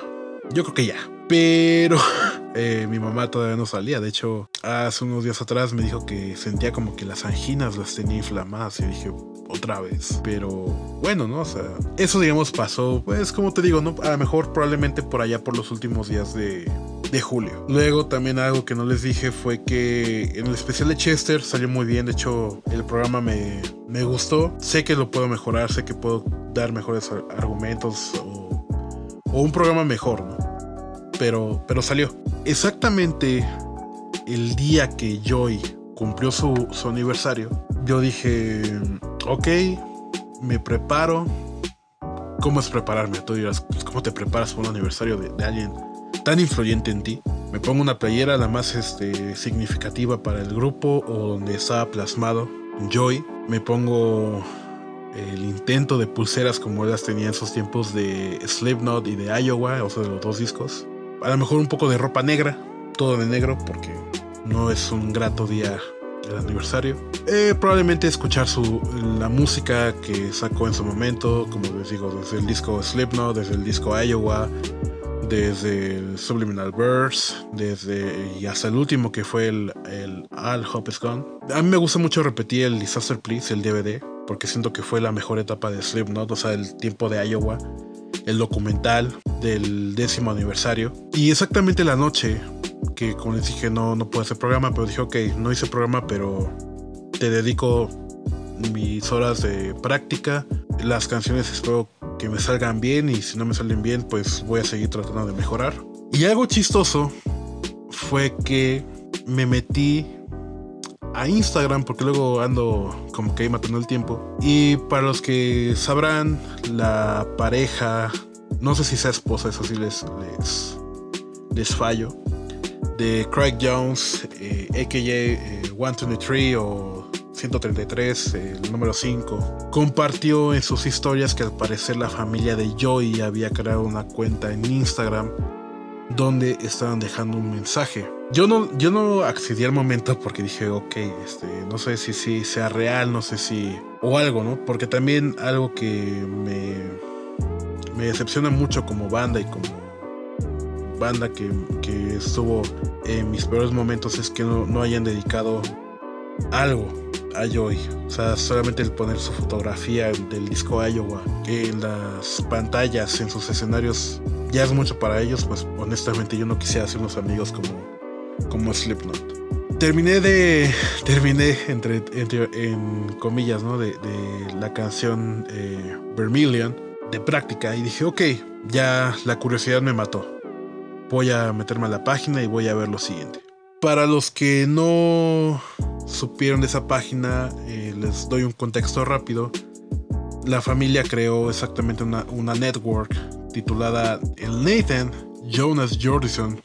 yo creo que ya. Pero eh, mi mamá todavía no salía. De hecho, hace unos días atrás me dijo que sentía como que las anginas las tenía inflamadas. Y dije, otra vez. Pero bueno, ¿no? O sea, eso digamos pasó, pues como te digo, ¿no? A lo mejor probablemente por allá por los últimos días de, de julio. Luego también algo que no les dije fue que en el especial de Chester salió muy bien. De hecho, el programa me, me gustó. Sé que lo puedo mejorar, sé que puedo dar mejores argumentos o, o un programa mejor, ¿no? pero, pero salió. Exactamente el día que Joy cumplió su, aniversario, yo dije, ok, me preparo. ¿Cómo es prepararme? Tú dirás, pues, ¿cómo te preparas para un aniversario de, alguien tan influyente en ti? Me pongo una playera la más este, significativa para el grupo o donde estaba plasmado Joy. Me pongo el intento de pulseras como las tenía en esos tiempos de Slipknot y de Iowa, o sea, de los dos discos a lo mejor un poco de ropa negra, todo de negro, porque no es un grato día el aniversario. Eh, probablemente escuchar su, la música que sacó en su momento, como les digo, desde el disco Slipknot, desde el disco Iowa, desde Subliminal Verse, desde y hasta el último que fue el, el All Hope Is Gone. A mí me gusta mucho repetir el Disaster Please, el DVD, porque siento que fue la mejor etapa de Slipknot, o sea, el tiempo de Iowa, el documental del décimo aniversario. Y exactamente la noche que, como les dije, no, no puedo hacer programa, pero dije, ok, no hice programa, pero te dedico mis horas de práctica. Las canciones espero que me salgan bien y si no me salen bien, pues voy a seguir tratando de mejorar. Y algo chistoso fue que me metí a Instagram porque luego ando como que ahí matando el tiempo. Y para los que sabrán, la pareja, no sé si sea esposa, eso sí les, les, les fallo, de Craig Jones, eh, AKJ 123 eh, o 133, el número 5, compartió en sus historias que al parecer la familia de Joey había creado una cuenta en Instagram donde estaban dejando un mensaje. Yo no, yo no accedí al momento porque dije, ok, este, no sé si, si sea real, no sé si... o algo, ¿no? Porque también algo que me, me decepciona mucho como banda y como banda que, que estuvo en mis peores momentos es que no, no hayan dedicado algo a Joy. O sea, solamente el poner su fotografía del disco Iowa en las pantallas, en sus escenarios, ya es mucho para ellos. Pues honestamente yo no quisiera hacer unos amigos como, como Slipknot. Terminé de. Terminé entre, entre en comillas, ¿no? De, la canción eh, Vermilion de práctica y dije, ok, ya la curiosidad me mató. Voy a meterme a la página y voy a ver lo siguiente. Para los que no supieron de esa página, eh, les doy un contexto rápido. La familia creó exactamente una, network titulada el Nathan Jonas Jordison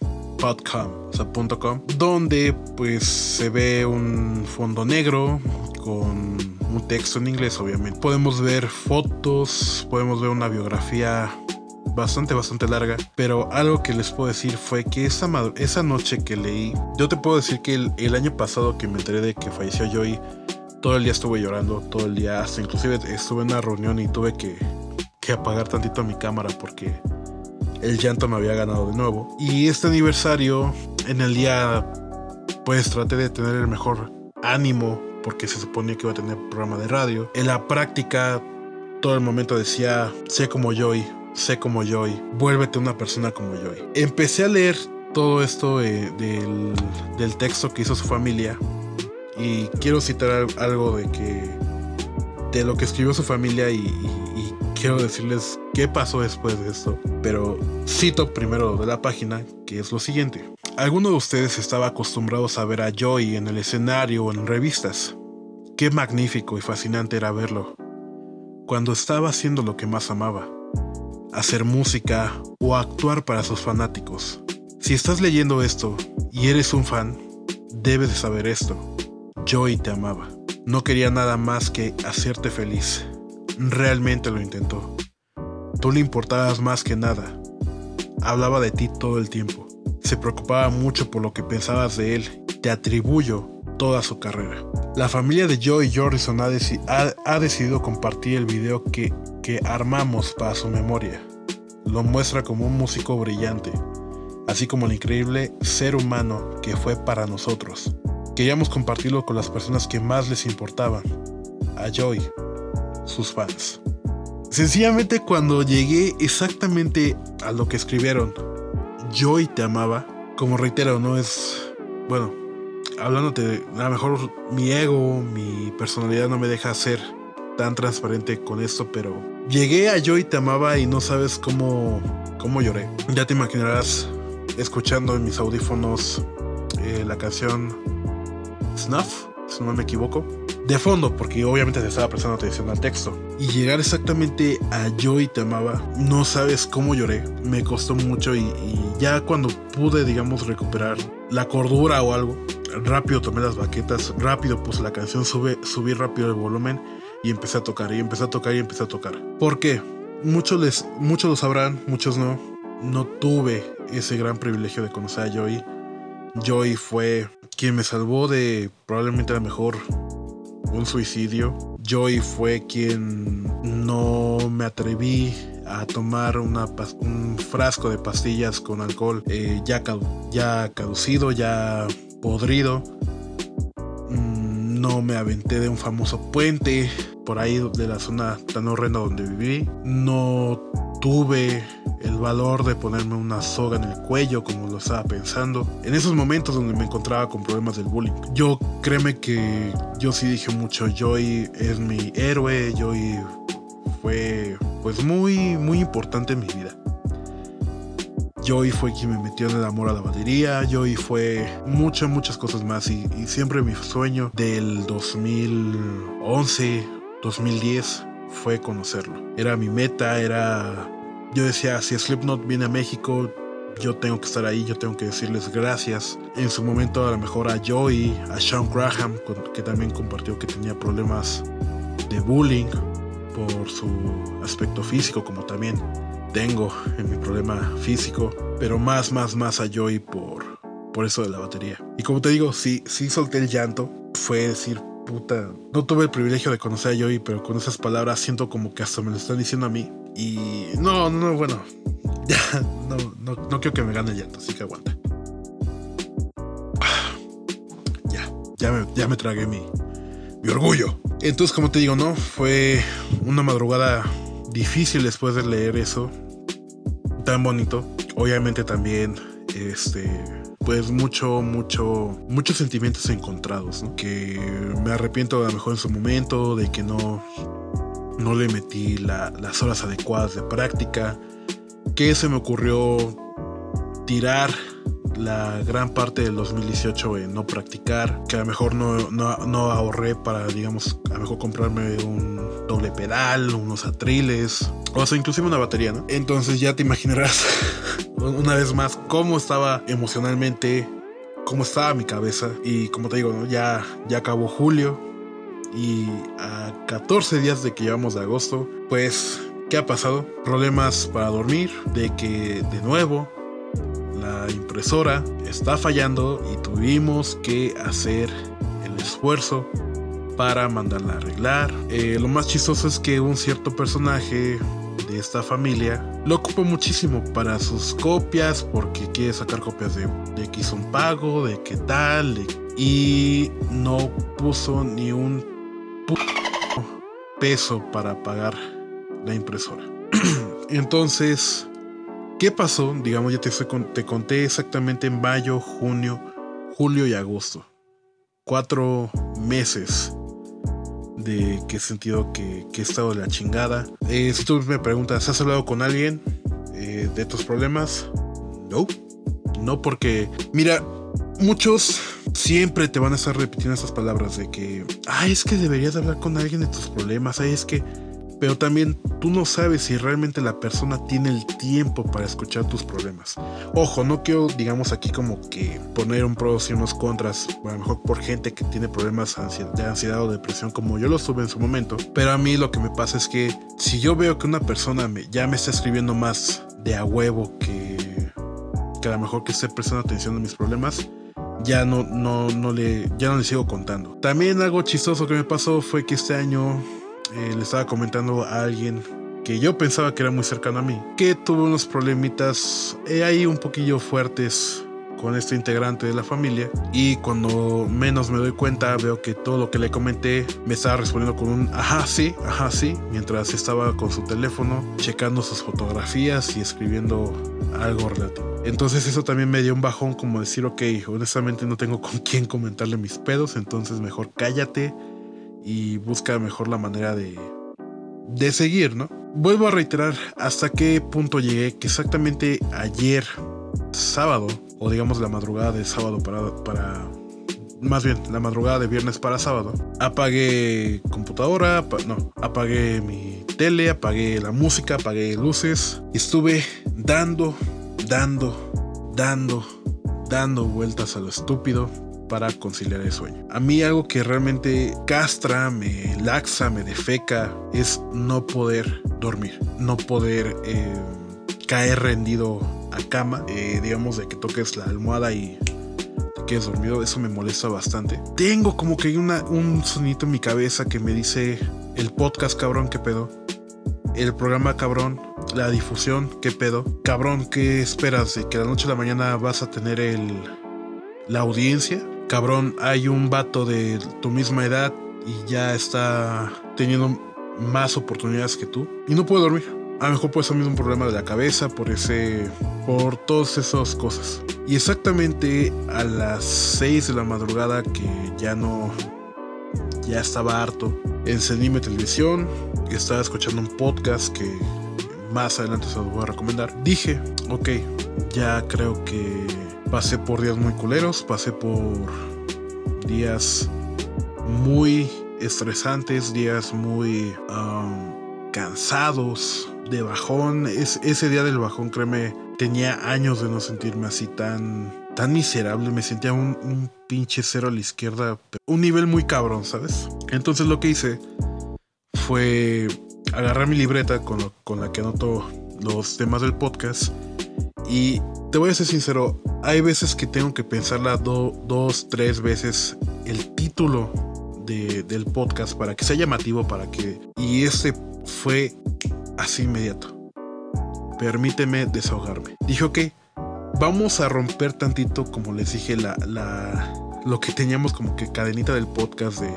donde pues se ve un fondo negro con un texto en inglés obviamente podemos ver fotos podemos ver una biografía bastante, bastante larga. Pero algo que les puedo decir fue que esa, esa noche que leí, yo te puedo decir que el, año pasado que me enteré de que falleció Joey, todo el día estuve llorando, todo el día, hasta inclusive estuve en una reunión y tuve que, que apagar tantito mi cámara porque el llanto me había ganado de nuevo. Y este aniversario, en el día, pues traté de tener el mejor ánimo porque se suponía que iba a tener programa de radio. En la práctica, todo el momento decía, sé como Joey, sé como Joy, vuélvete una persona como Joy. Empecé a leer todo esto eh, del, texto que hizo su familia y quiero citar algo de que de lo que escribió su familia y, quiero decirles qué pasó después de esto. Pero cito primero de la página que es lo siguiente. ¿Alguno de ustedes estaba acostumbrado a ver a Joy en el escenario o en revistas? Qué magnífico y fascinante era verlo. Cuando estaba haciendo lo que más amaba hacer música o actuar para sus fanáticos. Si estás leyendo esto y eres un fan, debes de saber esto. Joey te amaba. No quería nada más que hacerte feliz. Realmente lo intentó. Tú le importabas más que nada. Hablaba de ti todo el tiempo. Se preocupaba mucho por lo que pensabas de él. Te atribuyo toda su carrera. La familia de Joey Jorrison ha, ha decidido compartir el video que que armamos para su memoria. Lo muestra como un músico brillante, así como el increíble ser humano que fue para nosotros. Queríamos compartirlo con las personas que más les importaban, a Joy, sus fans. Sencillamente cuando llegué exactamente a lo que escribieron, Joy te amaba, como reitero, no es, bueno, hablándote, a lo mejor mi ego, mi personalidad no me deja ser tan transparente con esto, pero llegué a Yo y te amaba y no sabes cómo, cómo lloré. Ya te imaginarás escuchando en mis audífonos eh, la canción Snuff, si no me equivoco, de fondo, porque obviamente se estaba prestando atención al texto. Y llegar exactamente a Yo y te amaba, no sabes cómo lloré. Me costó mucho y, ya cuando pude, digamos, recuperar la cordura o algo, rápido tomé las baquetas, rápido puse la canción, sube, subí rápido el volumen y empecé a tocar, y empecé a tocar, y empecé a tocar. ¿Por qué? Muchos, les, muchos lo sabrán, muchos no. No tuve ese gran privilegio de conocer a Joey. Joey fue quien me salvó de probablemente a lo mejor un suicidio. Joey fue quien no me atreví a tomar una, un frasco de pastillas con alcohol eh, ya, ya caducido, ya podrido. No me aventé de un famoso puente por ahí de la zona tan horrenda donde viví. No tuve el valor de ponerme una soga en el cuello como lo estaba pensando. En esos momentos donde me encontraba con problemas del bullying. Yo créeme que yo sí dije mucho, Joy es mi héroe, Joy fue pues muy muy importante en mi vida. Joy fue quien me metió en el amor a la batería, Joy fue muchas, muchas cosas más y, y siempre mi sueño del 2011, 2010 fue conocerlo. Era mi meta, era... Yo decía, si Slipknot viene a México, yo tengo que estar ahí, yo tengo que decirles gracias. En su momento a lo mejor a Joey, a Sean Graham, que también compartió que tenía problemas de bullying por su aspecto físico, como también tengo en mi problema físico, pero más, más, más a Joey por, por eso de la batería. Y como te digo, sí, sí solté el llanto, fue decir, puta, no tuve el privilegio de conocer a Joey, pero con esas palabras siento como que hasta me lo están diciendo a mí. Y no, no, bueno, ya, no, no, no quiero que me gane el llanto, así que aguanta. Ya, ya me, ya me tragué mi, mi orgullo. Entonces, como te digo, no, fue una madrugada difícil después de leer eso tan bonito. Obviamente también, este, pues mucho, mucho, muchos sentimientos encontrados, Que me arrepiento a lo mejor en su momento, de que no, no le metí las horas adecuadas de práctica, que se me ocurrió tirar la gran parte del 2018 en no practicar, que a lo mejor no, no, ahorré para, digamos, a lo mejor comprarme un doble pedal, unos atriles, o sea, inclusive una batería, ¿no? Entonces ya te imaginarás una vez más cómo estaba emocionalmente, cómo estaba mi cabeza y como te digo, ¿no? ya, ya acabó julio y a 14 días de que llevamos de agosto, pues ¿Qué ha pasado? Problemas para dormir, de que de nuevo la impresora está fallando y tuvimos que hacer el esfuerzo para mandarla a arreglar. Eh, lo más chistoso es que un cierto personaje de esta familia lo ocupó muchísimo para sus copias porque quiere sacar copias de, de que hizo un pago, de qué tal, y no puso ni un peso para pagar la impresora. Entonces, ¿Qué pasó? Digamos, ya te, te conté exactamente en mayo, junio, julio y agosto. Cuatro meses de que he sentido que, he estado de la chingada. Eh, si tú me preguntas, ¿has hablado con alguien eh, de tus problemas? No. No porque, mira, muchos siempre te van a estar repitiendo estas palabras de que, ay, es que deberías hablar con alguien de tus problemas, ay, es que pero también tú no sabes si realmente la persona tiene el tiempo para escuchar tus problemas. Ojo, no quiero, digamos, aquí como que poner un pros y unos contras, a lo mejor por gente que tiene problemas de ansiedad o depresión como yo lo tuve en su momento, pero a mí lo que me pasa es que si yo veo que una persona me, ya me está escribiendo más de a huevo que, que a lo mejor que esté prestando atención a mis problemas, ya no, no, no le, ya no le sigo contando. También algo chistoso que me pasó fue que este año eh, le estaba comentando a alguien que yo pensaba que era muy cercano a mí, que tuvo unos problemitas eh, ahí un poquillo fuertes con este integrante de la familia y cuando menos me doy cuenta veo que todo lo que le comenté me estaba respondiendo con un ajá sí, ajá sí, mientras estaba con su teléfono checando sus fotografías y escribiendo algo relativo. Entonces eso también me dio un bajón como decir, ok, honestamente no tengo con quién comentarle mis pedos, entonces mejor cállate y busca mejor la manera de, de seguir, ¿no? Vuelvo a reiterar hasta qué punto llegué, que exactamente ayer, sábado, o digamos la madrugada de sábado para, para más bien la madrugada de viernes para sábado, apagué computadora, no, apagué mi tele, apagué la música, apagué luces estuve dando, dando, dando, dando vueltas a lo estúpido para conciliar el sueño. A mí algo que realmente castra, me laxa, me defeca, es no poder dormir, no poder eh, caer rendido a cama, eh, digamos de que toques la almohada y te quedes dormido, eso me molesta bastante. Tengo como que una, un sonito en mi cabeza que me dice, el podcast cabrón, ¿qué pedo? el programa cabrón, la difusión, qué pedo. Cabrón, ¿qué esperas? ¿De que la noche a la mañana vas a tener el, la audiencia? Cabrón, hay un vato de tu misma edad y ya está teniendo más oportunidades que tú y no puede dormir. A lo mejor puede ser un problema de la cabeza, por ese. por todas esas cosas. Y exactamente a las 6 de la madrugada que ya no. ya estaba harto. Encendí mi televisión, estaba escuchando un podcast que más adelante se los voy a recomendar. Dije, ok, ya creo que pasé por días muy culeros, pasé por días muy estresantes, días muy cansados, de bajón. Es, ese día del bajón, créeme, tenía años de no sentirme así tan, tan miserable. Me sentía un, un pinche cero a la izquierda. Un nivel muy cabrón, ¿sabes? Entonces lo que hice fue agarrar mi libreta con, con la que anoto los temas del podcast. Y te voy a ser sincero, hay veces que tengo que pensarla dos, tres veces el título del podcast para que sea llamativo, para que... Y este fue así inmediato. Permíteme desahogarme. Dijo que vamos a romper tantito, como les dije, la, la, lo que teníamos como que cadenita del podcast de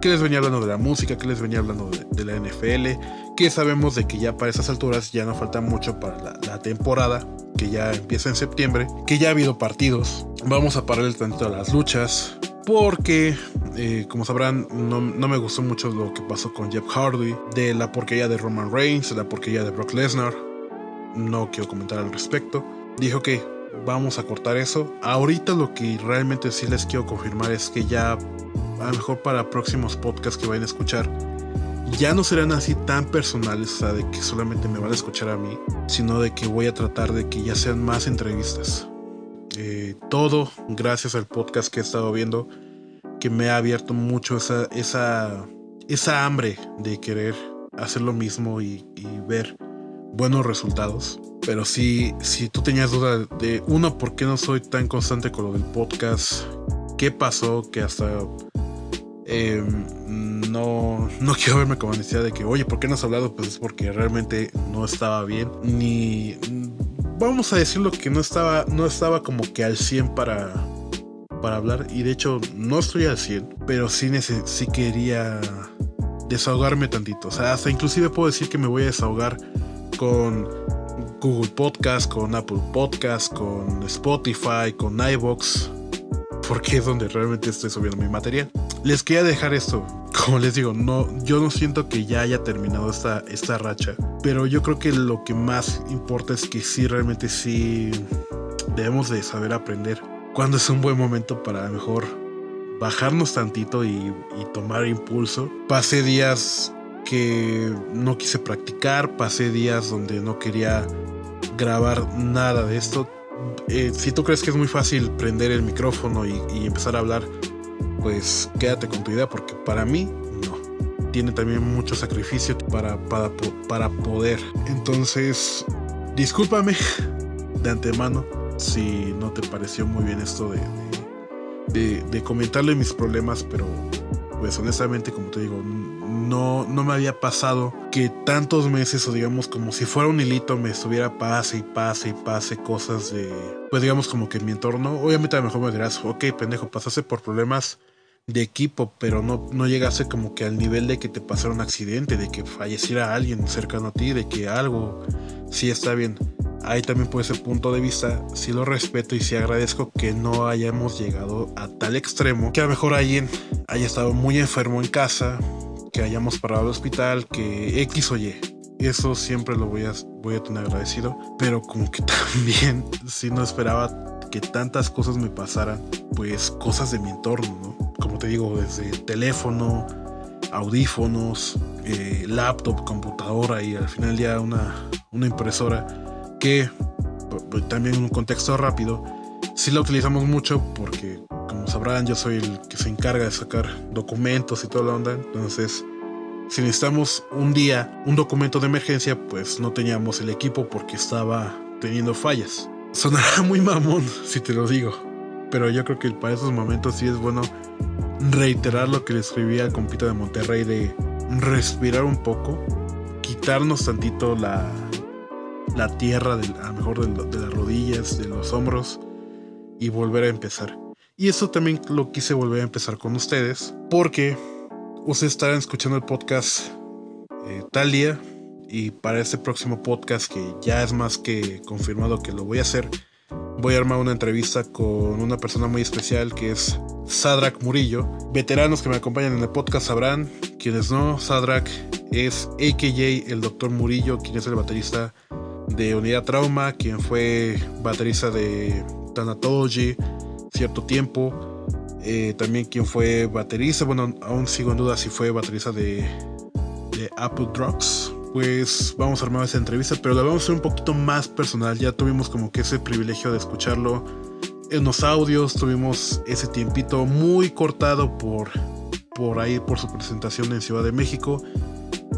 que les venía hablando de la música, que les venía hablando de, la NFL, que sabemos de que ya para esas alturas ya no falta mucho para la, temporada, que ya empieza en septiembre, que ya ha habido partidos. Vamos a pararle tantito a las luchas, porque, eh, como sabrán, no, me gustó mucho lo que pasó con Jeff Hardy, de la porquería de Roman Reigns, de la porquería de Brock Lesnar. No quiero comentar al respecto. Dijo que vamos a cortar eso. Ahorita lo que realmente sí les quiero confirmar es que ya, a lo mejor para próximos podcasts que vayan a escuchar, ya no serán así tan personales, o sea, de que solamente me van a escuchar a mí, sino de que voy a tratar de que ya sean más entrevistas. Eh, todo gracias al podcast que he estado viendo, que me ha abierto mucho esa, esa, esa hambre de querer hacer lo mismo y, ver buenos resultados. Pero si, si tú tenías duda de, uno, ¿por qué no soy tan constante con lo del podcast? ¿Qué pasó? Que hasta em, no, no quiero verme como necesidad de que, oye, ¿por qué no has hablado? Pues es porque realmente no estaba bien. Ni vamos a decirlo que no estaba, no estaba como que al 100 para, para hablar. Y de hecho, no estoy al 100, pero sí, sí quería desahogarme tantito. O sea, hasta inclusive puedo decir que me voy a desahogar con Google Podcast, con Apple Podcast, con Spotify, con iBox, porque es donde realmente estoy subiendo mi material. Les quería dejar esto. Como les digo, no, yo no siento que ya haya terminado esta, esta racha. Pero yo creo que lo que más importa es que sí, realmente sí debemos de saber aprender cuándo es un buen momento para mejor bajarnos tantito y, tomar impulso. Pasé días que no quise practicar, pasé días donde no quería grabar nada de esto. Eh, si tú crees que es muy fácil prender el micrófono y, empezar a hablar, pues quédate con tu idea porque para mí tiene también mucho sacrificio para, para, para poder. Entonces, discúlpame de antemano si no te pareció muy bien esto de, de, de, comentarle mis problemas, pero pues honestamente, como te digo, no, no me había pasado que tantos meses o digamos como si fuera un hilito me estuviera pase y pase y pase cosas de, pues digamos como que en mi entorno. Obviamente a lo mejor me dirás, ok, pendejo, pasaste por problemas de equipo, pero no, no llegase como que al nivel de que te pasara un accidente, de que falleciera alguien cercano a ti, de que algo sí está bien. Ahí también puede ser punto de vista, sí lo respeto y sí agradezco que no hayamos llegado a tal extremo, que a lo mejor alguien haya estado muy enfermo en casa, que hayamos parado al hospital, que X o Y. Eso siempre lo voy a, voy a tener agradecido, pero como que también si no esperaba que tantas cosas me pasaran, pues cosas de mi entorno, ¿no? como te digo, desde teléfono, audífonos, eh, laptop, computadora y al final ya una, una impresora que también en un contexto rápido sí la utilizamos mucho porque sabrán yo soy el que se encarga de sacar documentos y toda la onda entonces si necesitamos un día un documento de emergencia pues no teníamos el equipo porque estaba teniendo fallas sonará muy mamón si te lo digo pero yo creo que para esos momentos sí es bueno reiterar lo que le escribí al compito de Monterrey de respirar un poco, quitarnos tantito la, la tierra, a lo mejor de, las rodillas, de los hombros y volver a empezar. Y eso también lo quise volver a empezar con ustedes porque ustedes estarán escuchando el podcast eh, tal día y para este próximo podcast que ya es más que confirmado que lo voy a hacer, voy a armar una entrevista con una persona muy especial que es Sadrak Murillo. Veteranos que me acompañan en el podcast sabrán, quienes no, Sadrak es AKJ el Doctor Murillo, quien es el baterista de Unidad Trauma, quien fue baterista de Thanatology cierto tiempo. Eh, también quien fue baterista, bueno, aún sigo en duda si fue baterista de, Apple Drugs. Pues vamos a armar esa entrevista, pero la vamos a hacer un poquito más personal. Ya tuvimos como que ese privilegio de escucharlo en los audios, tuvimos ese tiempito muy cortado por, por ahí, por su presentación en Ciudad de México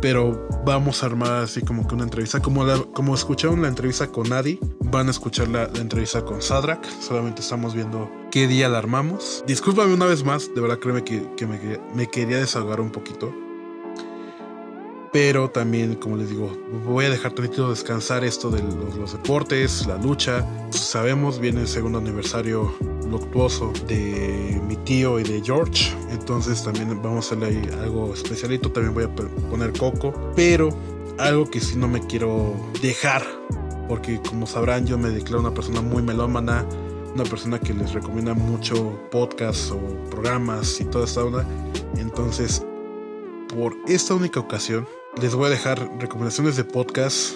pero vamos a armar así como que una entrevista. Como, como escucharon la entrevista con Adi, van a escuchar la, entrevista con Sadrak. Solamente estamos viendo qué día la armamos. Discúlpame una vez más, de verdad créeme que, me, quería desahogar un poquito. Pero también, como les digo, voy a dejar tantito descansar esto de los, deportes, la lucha. Sabemos, viene el segundo aniversario luctuoso de mi tío y de George. Entonces también vamos a hacerle algo especialito. También voy a poner coco. Pero algo que sí no me quiero dejar. Porque como sabrán, yo me declaro una persona muy melómana. Una persona que les recomienda mucho podcasts o programas y toda esta onda. Entonces, por esta única ocasión, les voy a dejar recomendaciones de podcast,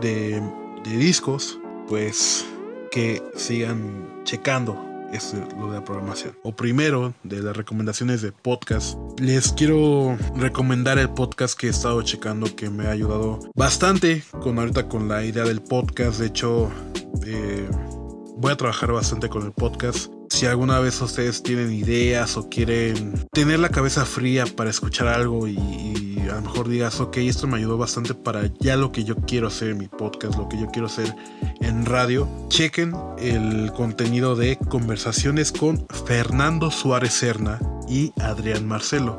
de, discos, pues que sigan checando esto, lo de la programación. O primero, de las recomendaciones de podcast, les quiero recomendar el podcast que he estado checando que me ha ayudado bastante con ahorita con la idea del podcast. De hecho, eh, voy a trabajar bastante con el podcast si alguna vez ustedes tienen ideas o quieren tener la cabeza fría para escuchar algo y, a lo mejor digas, ok, esto me ayudó bastante para ya lo que yo quiero hacer en mi podcast, lo que yo quiero hacer en radio, chequen el contenido de conversaciones con Fernando Suárez Serna y Adrián Marcelo.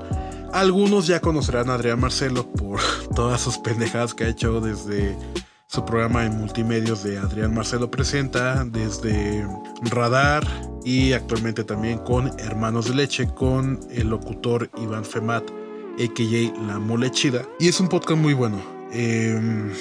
Algunos ya conocerán a Adrián Marcelo por todas sus pendejadas que ha hecho desde su programa en multimedios de Adrián Marcelo Presenta, desde Radar y actualmente también con Hermanos de Leche, con el locutor Iván Femat, a.k.a. La Molechida. Y es un podcast muy bueno. Em,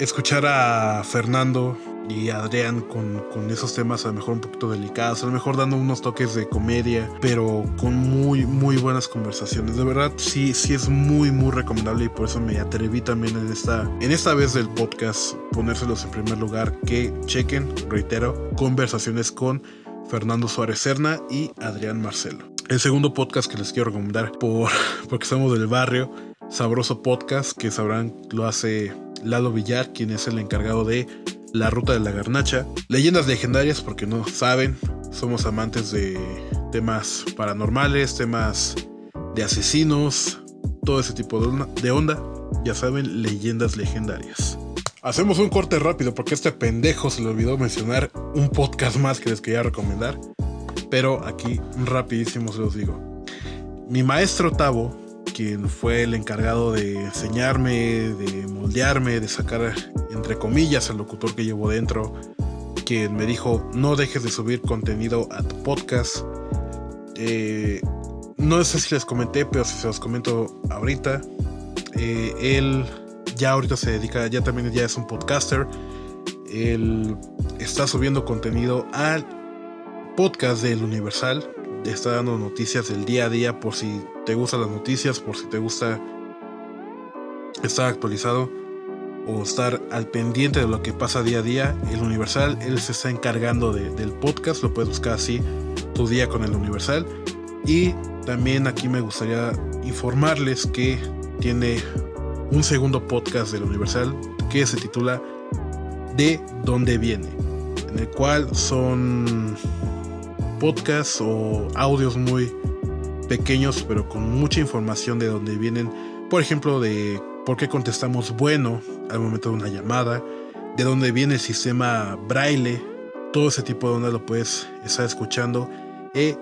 escuchar a Fernando y Adrián con, con, esos temas a lo mejor un poquito delicados, a lo mejor dando unos toques de comedia, pero con muy, muy buenas conversaciones. De verdad, sí, sí es muy, muy recomendable y por eso me atreví también en esta, en esta vez del podcast ponérselos en primer lugar, que chequen, reitero, conversaciones con Fernando Suárez Serna y Adrián Marcelo. El segundo podcast que les quiero recomendar por, porque somos del barrio, Sabroso Podcast, que sabrán lo hace Lalo Villar, quien es el encargado de la Ruta de la Garnacha. Leyendas legendarias, porque no saben, somos amantes de temas paranormales, temas de asesinos, todo ese tipo de onda. Ya saben, leyendas legendarias. Hacemos un corte rápido porque este pendejo se le olvidó mencionar un podcast más que les quería recomendar. Pero aquí rapidísimo se los digo. Mi maestro Tavo quien fue el encargado de enseñarme, de moldearme, de sacar entre comillas el locutor que llevo dentro, quien me dijo no dejes de subir contenido a tu podcast. Eh, no sé si les comenté, pero si se los comento ahorita, eh, él ya ahorita se dedica, ya también ya es un podcaster. Él está subiendo contenido al podcast del Universal, está dando noticias del día a día por si te gustan las noticias, por si te gusta estar actualizado o estar al pendiente de lo que pasa día a día. El Universal, él se está encargando del podcast, lo puedes buscar así, tu día con el Universal. Y también aquí me gustaría informarles que tiene un segundo podcast del Universal que se titula De dónde viene, en el cual son podcasts o audios muy pequeños pero con mucha información de dónde vienen. Por ejemplo, de por qué contestamos bueno al momento de una llamada, de dónde viene el sistema braille, todo ese tipo de onda lo puedes estar escuchando eh,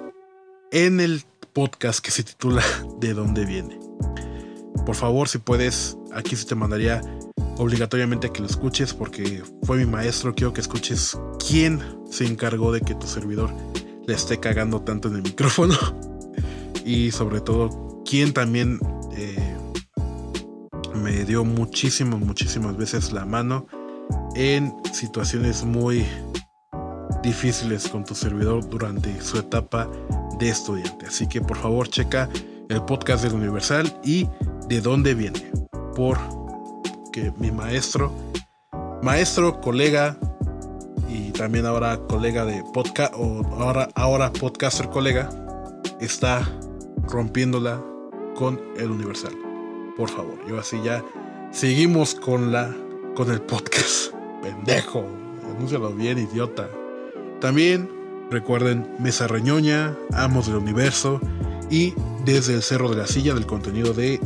en el podcast que se titula De dónde viene. Por favor, si puedes aquí sí te mandaría obligatoriamente que lo escuches porque fue mi maestro. Quiero que escuches quién se encargó de que tu servidor le esté cagando tanto en el micrófono. y sobre todo, quién también eh, me dio muchísimas, muchísimas veces la mano en situaciones muy difíciles con tu servidor durante su etapa de estudiante. Así que por favor checa el podcast del Universal y de dónde viene. Por que mi maestro, maestro, colega también ahora colega de podcast o ahora, ahora podcaster colega está rompiéndola con el Universal. Por favor, yo así ya seguimos con la con el podcast. Pendejo, anúncialo bien, idiota. También recuerden Mesa Reñoña, Amos del Universo y Desde el Cerro de la Silla del contenido de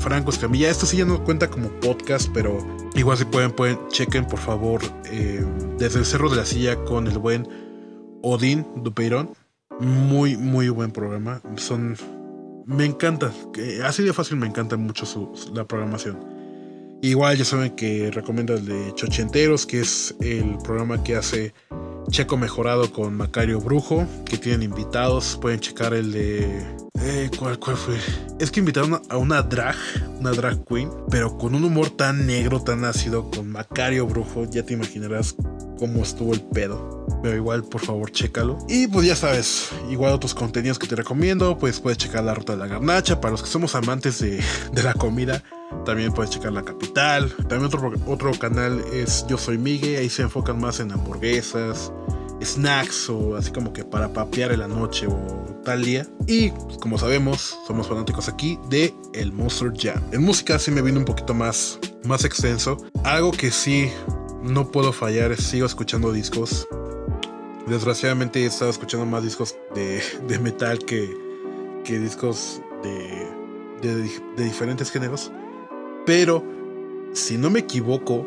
Franco Escamilla. Esto sí ya no cuenta como podcast, pero igual si pueden, pueden, chequen por favor eh, Desde el Cerro de la Silla con el buen Odín Dupeirón. Muy, muy buen programa. Son. Me encanta. Así de fácil me encanta mucho su, la programación. Igual ya saben que recomiendo el de Chochenteros, que es el programa que hace Checo Mejorado con Macario Brujo, que tienen invitados. Pueden checar el de. Eh, ¿cuál, ¿Cuál fue? Es que invitaron a una drag, una drag queen, pero con un humor tan negro, tan ácido, con Macario Brujo. Ya te imaginarás cómo estuvo el pedo. Pero igual, por favor, chécalo. Y pues ya sabes, igual otros contenidos que te recomiendo, pues puedes checar la ruta de la garnacha. Para los que somos amantes de, de la comida, también puedes checar la capital. También otro, otro canal es Yo Soy Migue. Ahí se enfocan más en hamburguesas, snacks o así como que para papear en la noche o tal día. Y como sabemos, somos fanáticos aquí de el Monster Jam. En música sí me vino un poquito más, más extenso. Algo que sí no puedo fallar es sigo escuchando discos. Desgraciadamente he estado escuchando más discos de, de metal que, que discos de, de diferentes géneros. Pero, si no me equivoco,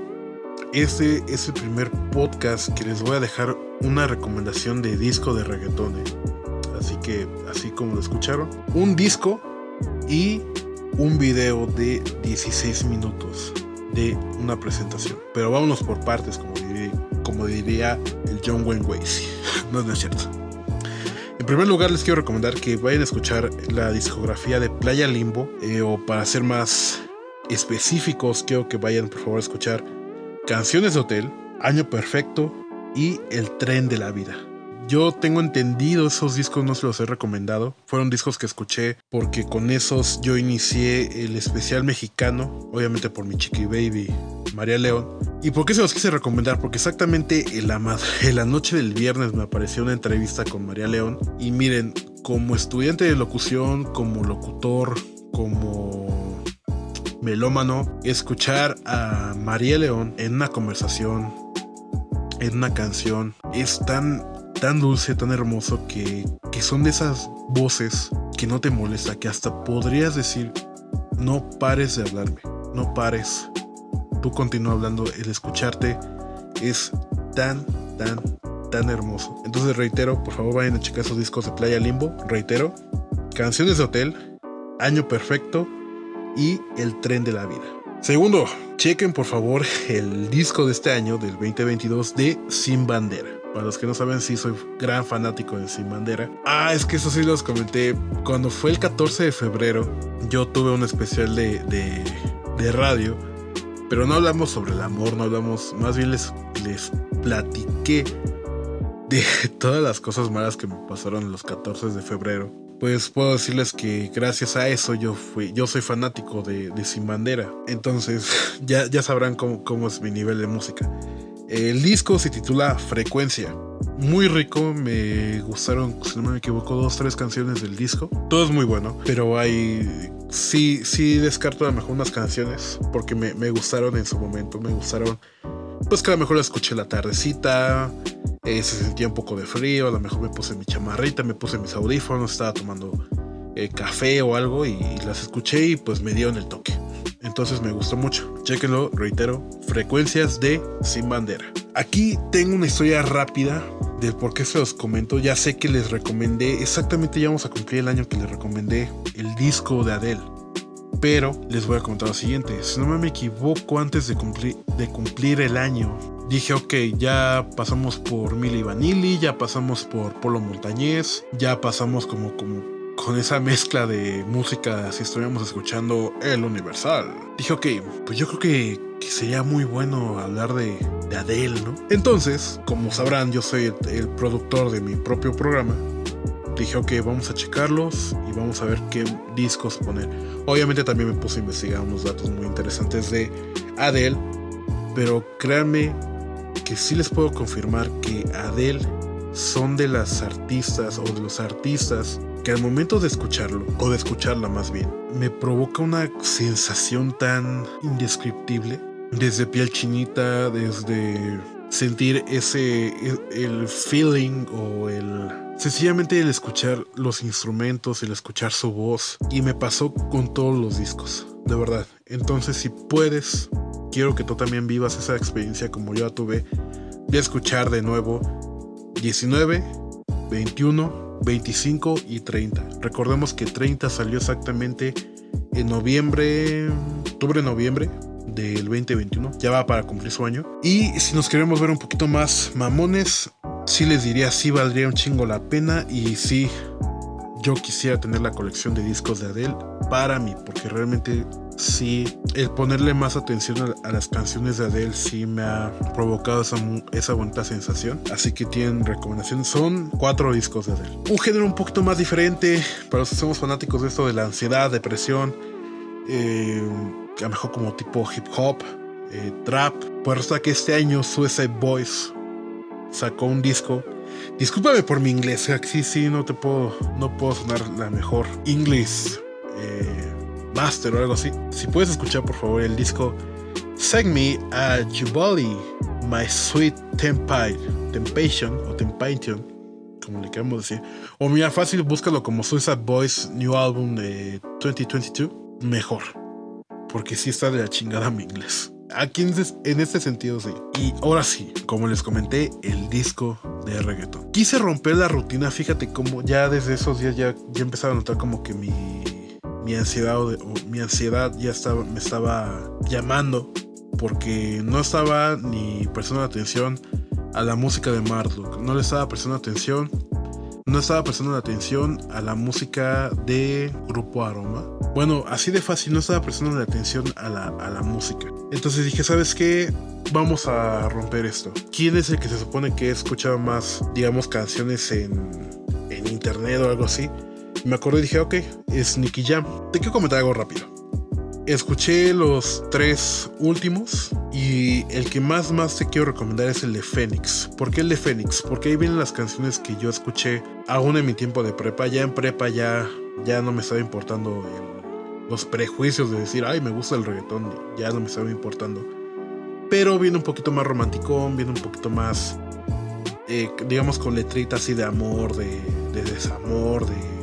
este es el primer podcast que les voy a dejar una recomendación de disco de reggaetón. ¿eh? Así que, así como lo escucharon, un disco y un video de 16 minutos de una presentación. Pero vámonos por partes, como diría, el John Wayne Gacy. no, no es cierto. En primer lugar, les quiero recomendar que vayan a escuchar la discografía de Playa Limbo, eh, o para ser más específicos, quiero que vayan por favor a escuchar Canciones de Hotel, Año Perfecto y El Tren de la Vida. Yo tengo entendido esos discos, no se los he recomendado. Fueron discos que escuché porque con esos yo inicié el especial mexicano, obviamente por mi chiqui baby María León. ¿Y por qué se los quise recomendar? Porque exactamente en la, en la noche del viernes me apareció una entrevista con María León. Y miren, como estudiante de locución, como locutor, como melómano, escuchar a María León en una conversación, en una canción, es tan, tan dulce, tan hermoso que, que son de esas voces que no te molesta, que hasta podrías decir, no pares de hablarme, no pares. Tú continúa hablando, el escucharte es tan, tan, tan hermoso. Entonces reitero, por favor vayan a checar esos discos de Playa Limbo. Reitero, Canciones de Hotel, Año Perfecto, y El tren de la vida. Segundo, chequen por favor el disco de este año, del 2022, de Sin Bandera. Para los que no saben, sí soy gran fanático de Sin Bandera. Ah, es que eso sí los comenté. Cuando fue el 14 de febrero, yo tuve un especial de, de, radio. Pero no hablamos sobre el amor, no hablamos, más bien les, les platiqué de todas las cosas malas que me pasaron los 14 de febrero pues puedo decirles que gracias a eso yo fui, yo soy fanático de, Sin Bandera. Entonces ya, ya sabrán cómo, cómo, es mi nivel de música. El disco se titula Frecuencia. Muy rico, me gustaron, si no me equivoco, dos, tres canciones del disco. Todo es muy bueno, pero hay... Sí, sí descarto a lo mejor unas canciones porque me, me gustaron en su momento, me gustaron... Pues que a lo mejor la escuché la tardecita, eh, se sentía un poco de frío, a lo mejor me puse mi chamarrita, me puse mis audífonos, estaba tomando eh, café o algo y las escuché y pues me dieron el toque. Entonces me gustó mucho. Chequenlo, reitero, frecuencias de Sin Bandera. Aquí tengo una historia rápida del por qué se los comento. Ya sé que les recomendé, exactamente ya vamos a cumplir el año que les recomendé el disco de Adele. Pero les voy a contar lo siguiente. Si no me equivoco, antes de cumplir, el año, dije, ok, ya pasamos por Milli Vanilli, ya pasamos por Polo Montañés, ya pasamos como, con esa mezcla de música si estuviéramos escuchando el Universal. Dije, ok, pues yo creo que, sería muy bueno hablar de, de, Adele, ¿no? Entonces, como sabrán, yo soy el, productor de mi propio programa. Dije, ok, vamos a checarlos y vamos a ver qué discos poner. Obviamente también me puse a investigar unos datos muy interesantes de Adele, pero créanme que sí les puedo confirmar que Adele son de las artistas o de los artistas que al momento de escucharlo, o de escucharla más bien, me provoca una sensación tan indescriptible, desde piel chinita, desde sentir ese, el feeling o el... Sencillamente el escuchar los instrumentos, el escuchar su voz, y me pasó con todos los discos, de verdad. Entonces si puedes, quiero que tú también vivas esa experiencia como yo la tuve, de escuchar de nuevo 19, 21, 25 y 30. Recordemos que 30 salió exactamente en noviembre, octubre-noviembre del 2021. Ya va para cumplir su año. Y si nos queremos ver un poquito más mamones, sí les diría, sí valdría un chingo la pena. Y sí, yo quisiera tener la colección de discos de Adele para mí, porque realmente sí, el ponerle más atención a, las canciones de Adele sí me ha provocado esa, esa bonita sensación. Así que tienen recomendación. Son cuatro discos de Adele. Un género un poquito más diferente para los que somos fanáticos de esto de la ansiedad, depresión, eh, a lo mejor como tipo hip hop, eh, trap. Pues resulta que este año Suicide Boys sacó un disco. Discúlpame por mi inglés, sí, sí, no te puedo, no puedo sonar la mejor inglés. Eh, master o algo así. Si puedes escuchar por favor el disco Send Me a Jubali, My Sweet Tempide, Temptation o Temptation, como le queremos decir. O mira, fácil, búscalo como Suicide Boys New Album de 2022. Mejor. Porque sí está de la chingada mi inglés. Aquí en este sentido sí. Y ahora sí, como les comenté, el disco de reggaeton. Quise romper la rutina, fíjate cómo ya desde esos días ya, ya empezaba a notar como que mi mi ansiedad, mi ansiedad ya estaba, me estaba llamando porque no estaba ni prestando atención a la música de Marduk, no le estaba prestando atención, no estaba prestando atención a la música de Grupo Aroma. Bueno, así de fácil, no estaba prestando atención a la, a la música. Entonces dije, ¿sabes qué? Vamos a romper esto. ¿Quién es el que se supone que escuchado más, digamos, canciones en, en internet o algo así? me acordé y dije, ok, es Nicky Jam. Te quiero comentar algo rápido. Escuché los tres últimos y el que más más te quiero recomendar es el de Fénix. ¿Por qué el de Fénix? Porque ahí vienen las canciones que yo escuché aún en mi tiempo de prepa. Ya en prepa ya, ya no me estaba importando los prejuicios de decir, ay, me gusta el reggaetón. Ya no me estaba importando. Pero viene un poquito más romanticón, viene un poquito más, eh, digamos, con letritas así de amor, de, de desamor, de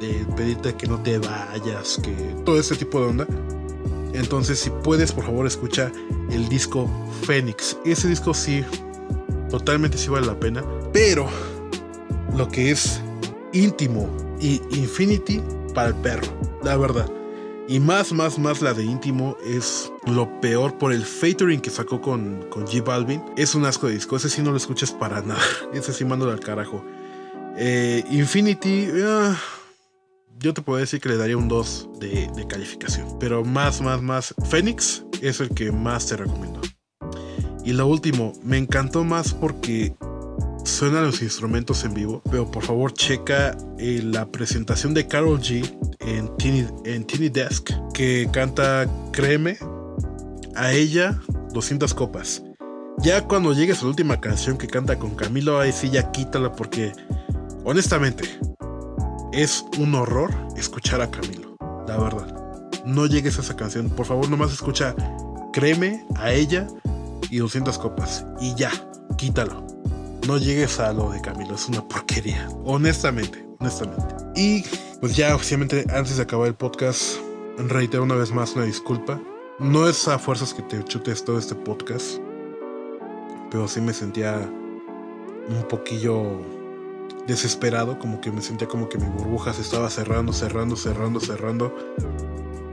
de pedirte que no te vayas, que todo ese tipo de onda. Entonces, si puedes, por favor, escucha el disco Phoenix. Ese disco sí, totalmente sí vale la pena. Pero lo que es íntimo y Infinity para el perro, la verdad. Y más, más, más la de íntimo es lo peor por el featuring que sacó con, con G Balvin. Es un asco de disco. Ese sí no lo escuchas para nada. Ese sí mándalo al carajo. Eh, Infinity. Ah, yo te puedo decir que le daría un 2 de, calificación. Pero más, más, más. Phoenix es el que más te recomiendo. Y lo último, me encantó más porque suenan los instrumentos en vivo. Pero por favor, checa eh, la presentación de Carol G en en Desk. Que canta Créeme. A ella, 200 copas. Ya cuando llegues a la última canción que canta con Camilo, ahí sí ya quítala porque, honestamente, es un horror escuchar a Camilo, la verdad. No llegues a esa canción, por favor, nomás escucha Créeme a ella y 200 copas y ya, quítalo. No llegues a lo de Camilo, es una porquería, honestamente, honestamente. Y pues ya oficialmente antes de acabar el podcast, reitero una vez más una disculpa. No es a fuerzas que te chutes todo este podcast, pero sí me sentía un poquillo desesperado, como que me sentía como que mi burbuja se estaba cerrando, cerrando, cerrando, cerrando.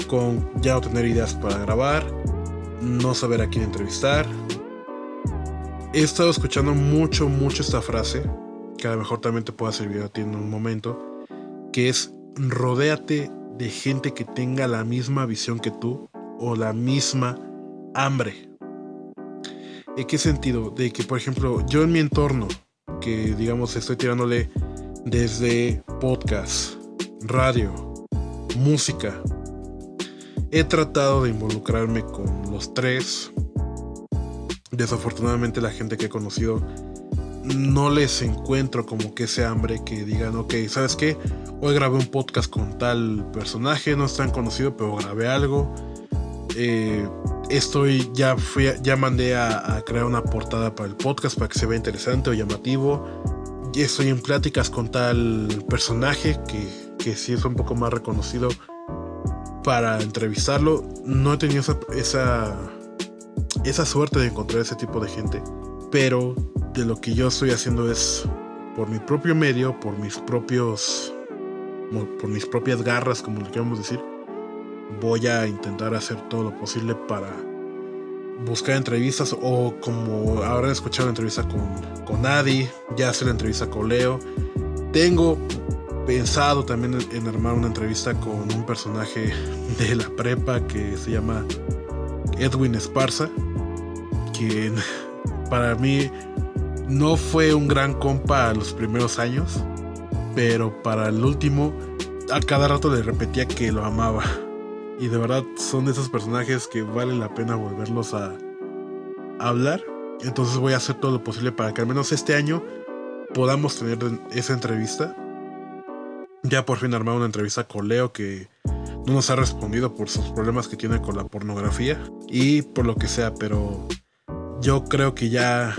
con ya no tener ideas para grabar, no saber a quién entrevistar. He estado escuchando mucho, mucho esta frase, que a lo mejor también te pueda servir a ti en un momento, que es rodéate de gente que tenga la misma visión que tú o la misma hambre. ¿En qué sentido? De que, por ejemplo, yo en mi entorno, que digamos estoy tirándole desde podcast, radio, música, he tratado de involucrarme con los tres. Desafortunadamente la gente que he conocido no les encuentro como que ese hambre que digan, ok, ¿sabes qué? Hoy grabé un podcast con tal personaje, no es tan conocido, pero grabé algo. Eh, estoy, ya fui, ya mandé a, crear una portada para el podcast para que se vea interesante o llamativo. Y estoy en pláticas con tal personaje que, que sí es un poco más reconocido para entrevistarlo. No he tenido esa, esa, esa suerte de encontrar ese tipo de gente. Pero de lo que yo estoy haciendo es por mi propio medio, por mis propios, por mis propias garras, como le queramos decir, voy a intentar hacer todo lo posible para buscar entrevistas o como habrán escuchado la entrevista con, con Adi, ya hacer la entrevista con Leo. Tengo pensado también en armar una entrevista con un personaje de la prepa que se llama Edwin Esparza, quien para mí no fue un gran compa los primeros años, pero para el último a cada rato le repetía que lo amaba. Y de verdad son de esos personajes que vale la pena volverlos a, hablar. Entonces voy a hacer todo lo posible para que al menos este año podamos tener esa entrevista. Ya por fin armado una entrevista con Leo que no nos ha respondido por sus problemas que tiene con la pornografía y por lo que sea, pero yo creo que ya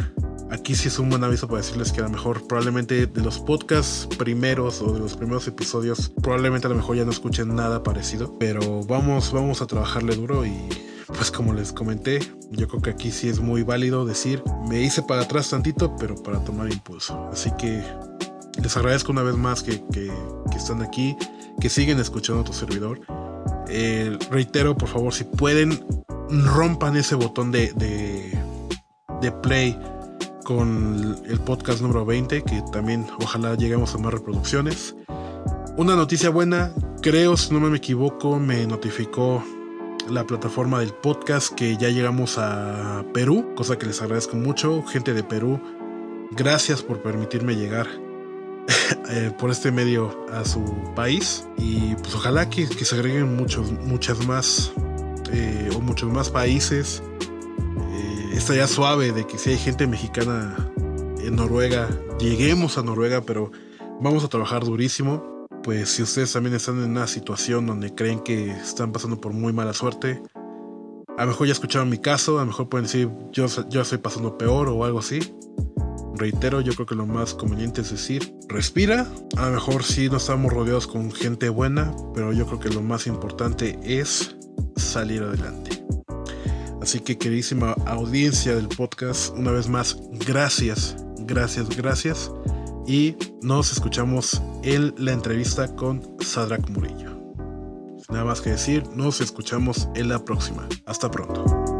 aquí sí es un buen aviso para decirles que a lo mejor probablemente de los podcasts primeros o de los primeros episodios probablemente a lo mejor ya no escuchen nada parecido pero vamos vamos a trabajarle duro y pues como les comenté yo creo que aquí sí es muy válido decir me hice para atrás tantito pero para tomar impulso. Así que les agradezco una vez más que, que, están aquí que siguen escuchando a tu servidor. Eh, reitero por favor si pueden rompan ese botón de, de, de play con el podcast número 20, que también ojalá lleguemos a más reproducciones. Una noticia buena, creo, si no me equivoco, me notificó la plataforma del podcast que ya llegamos a Perú, cosa que les agradezco mucho. Gente de Perú, gracias por permitirme llegar eh, por este medio a su país. Y pues ojalá que, se agreguen muchos, muchas más eh, o muchos más países ya suave de que si hay gente mexicana en Noruega, lleguemos a Noruega, pero vamos a trabajar durísimo. Pues si ustedes también están en una situación donde creen que están pasando por muy mala suerte, a lo mejor ya escucharon mi caso, a lo mejor pueden decir yo, yo estoy pasando peor o algo así. Reitero, yo creo que lo más conveniente es decir, respira. A lo mejor sí no estamos rodeados con gente buena, pero yo creo que lo más importante es salir adelante. Así que queridísima audiencia del podcast, una vez más, gracias, gracias, gracias. Y nos escuchamos en la entrevista con Sadrak Murillo. Sin nada más que decir, nos escuchamos en la próxima. Hasta pronto.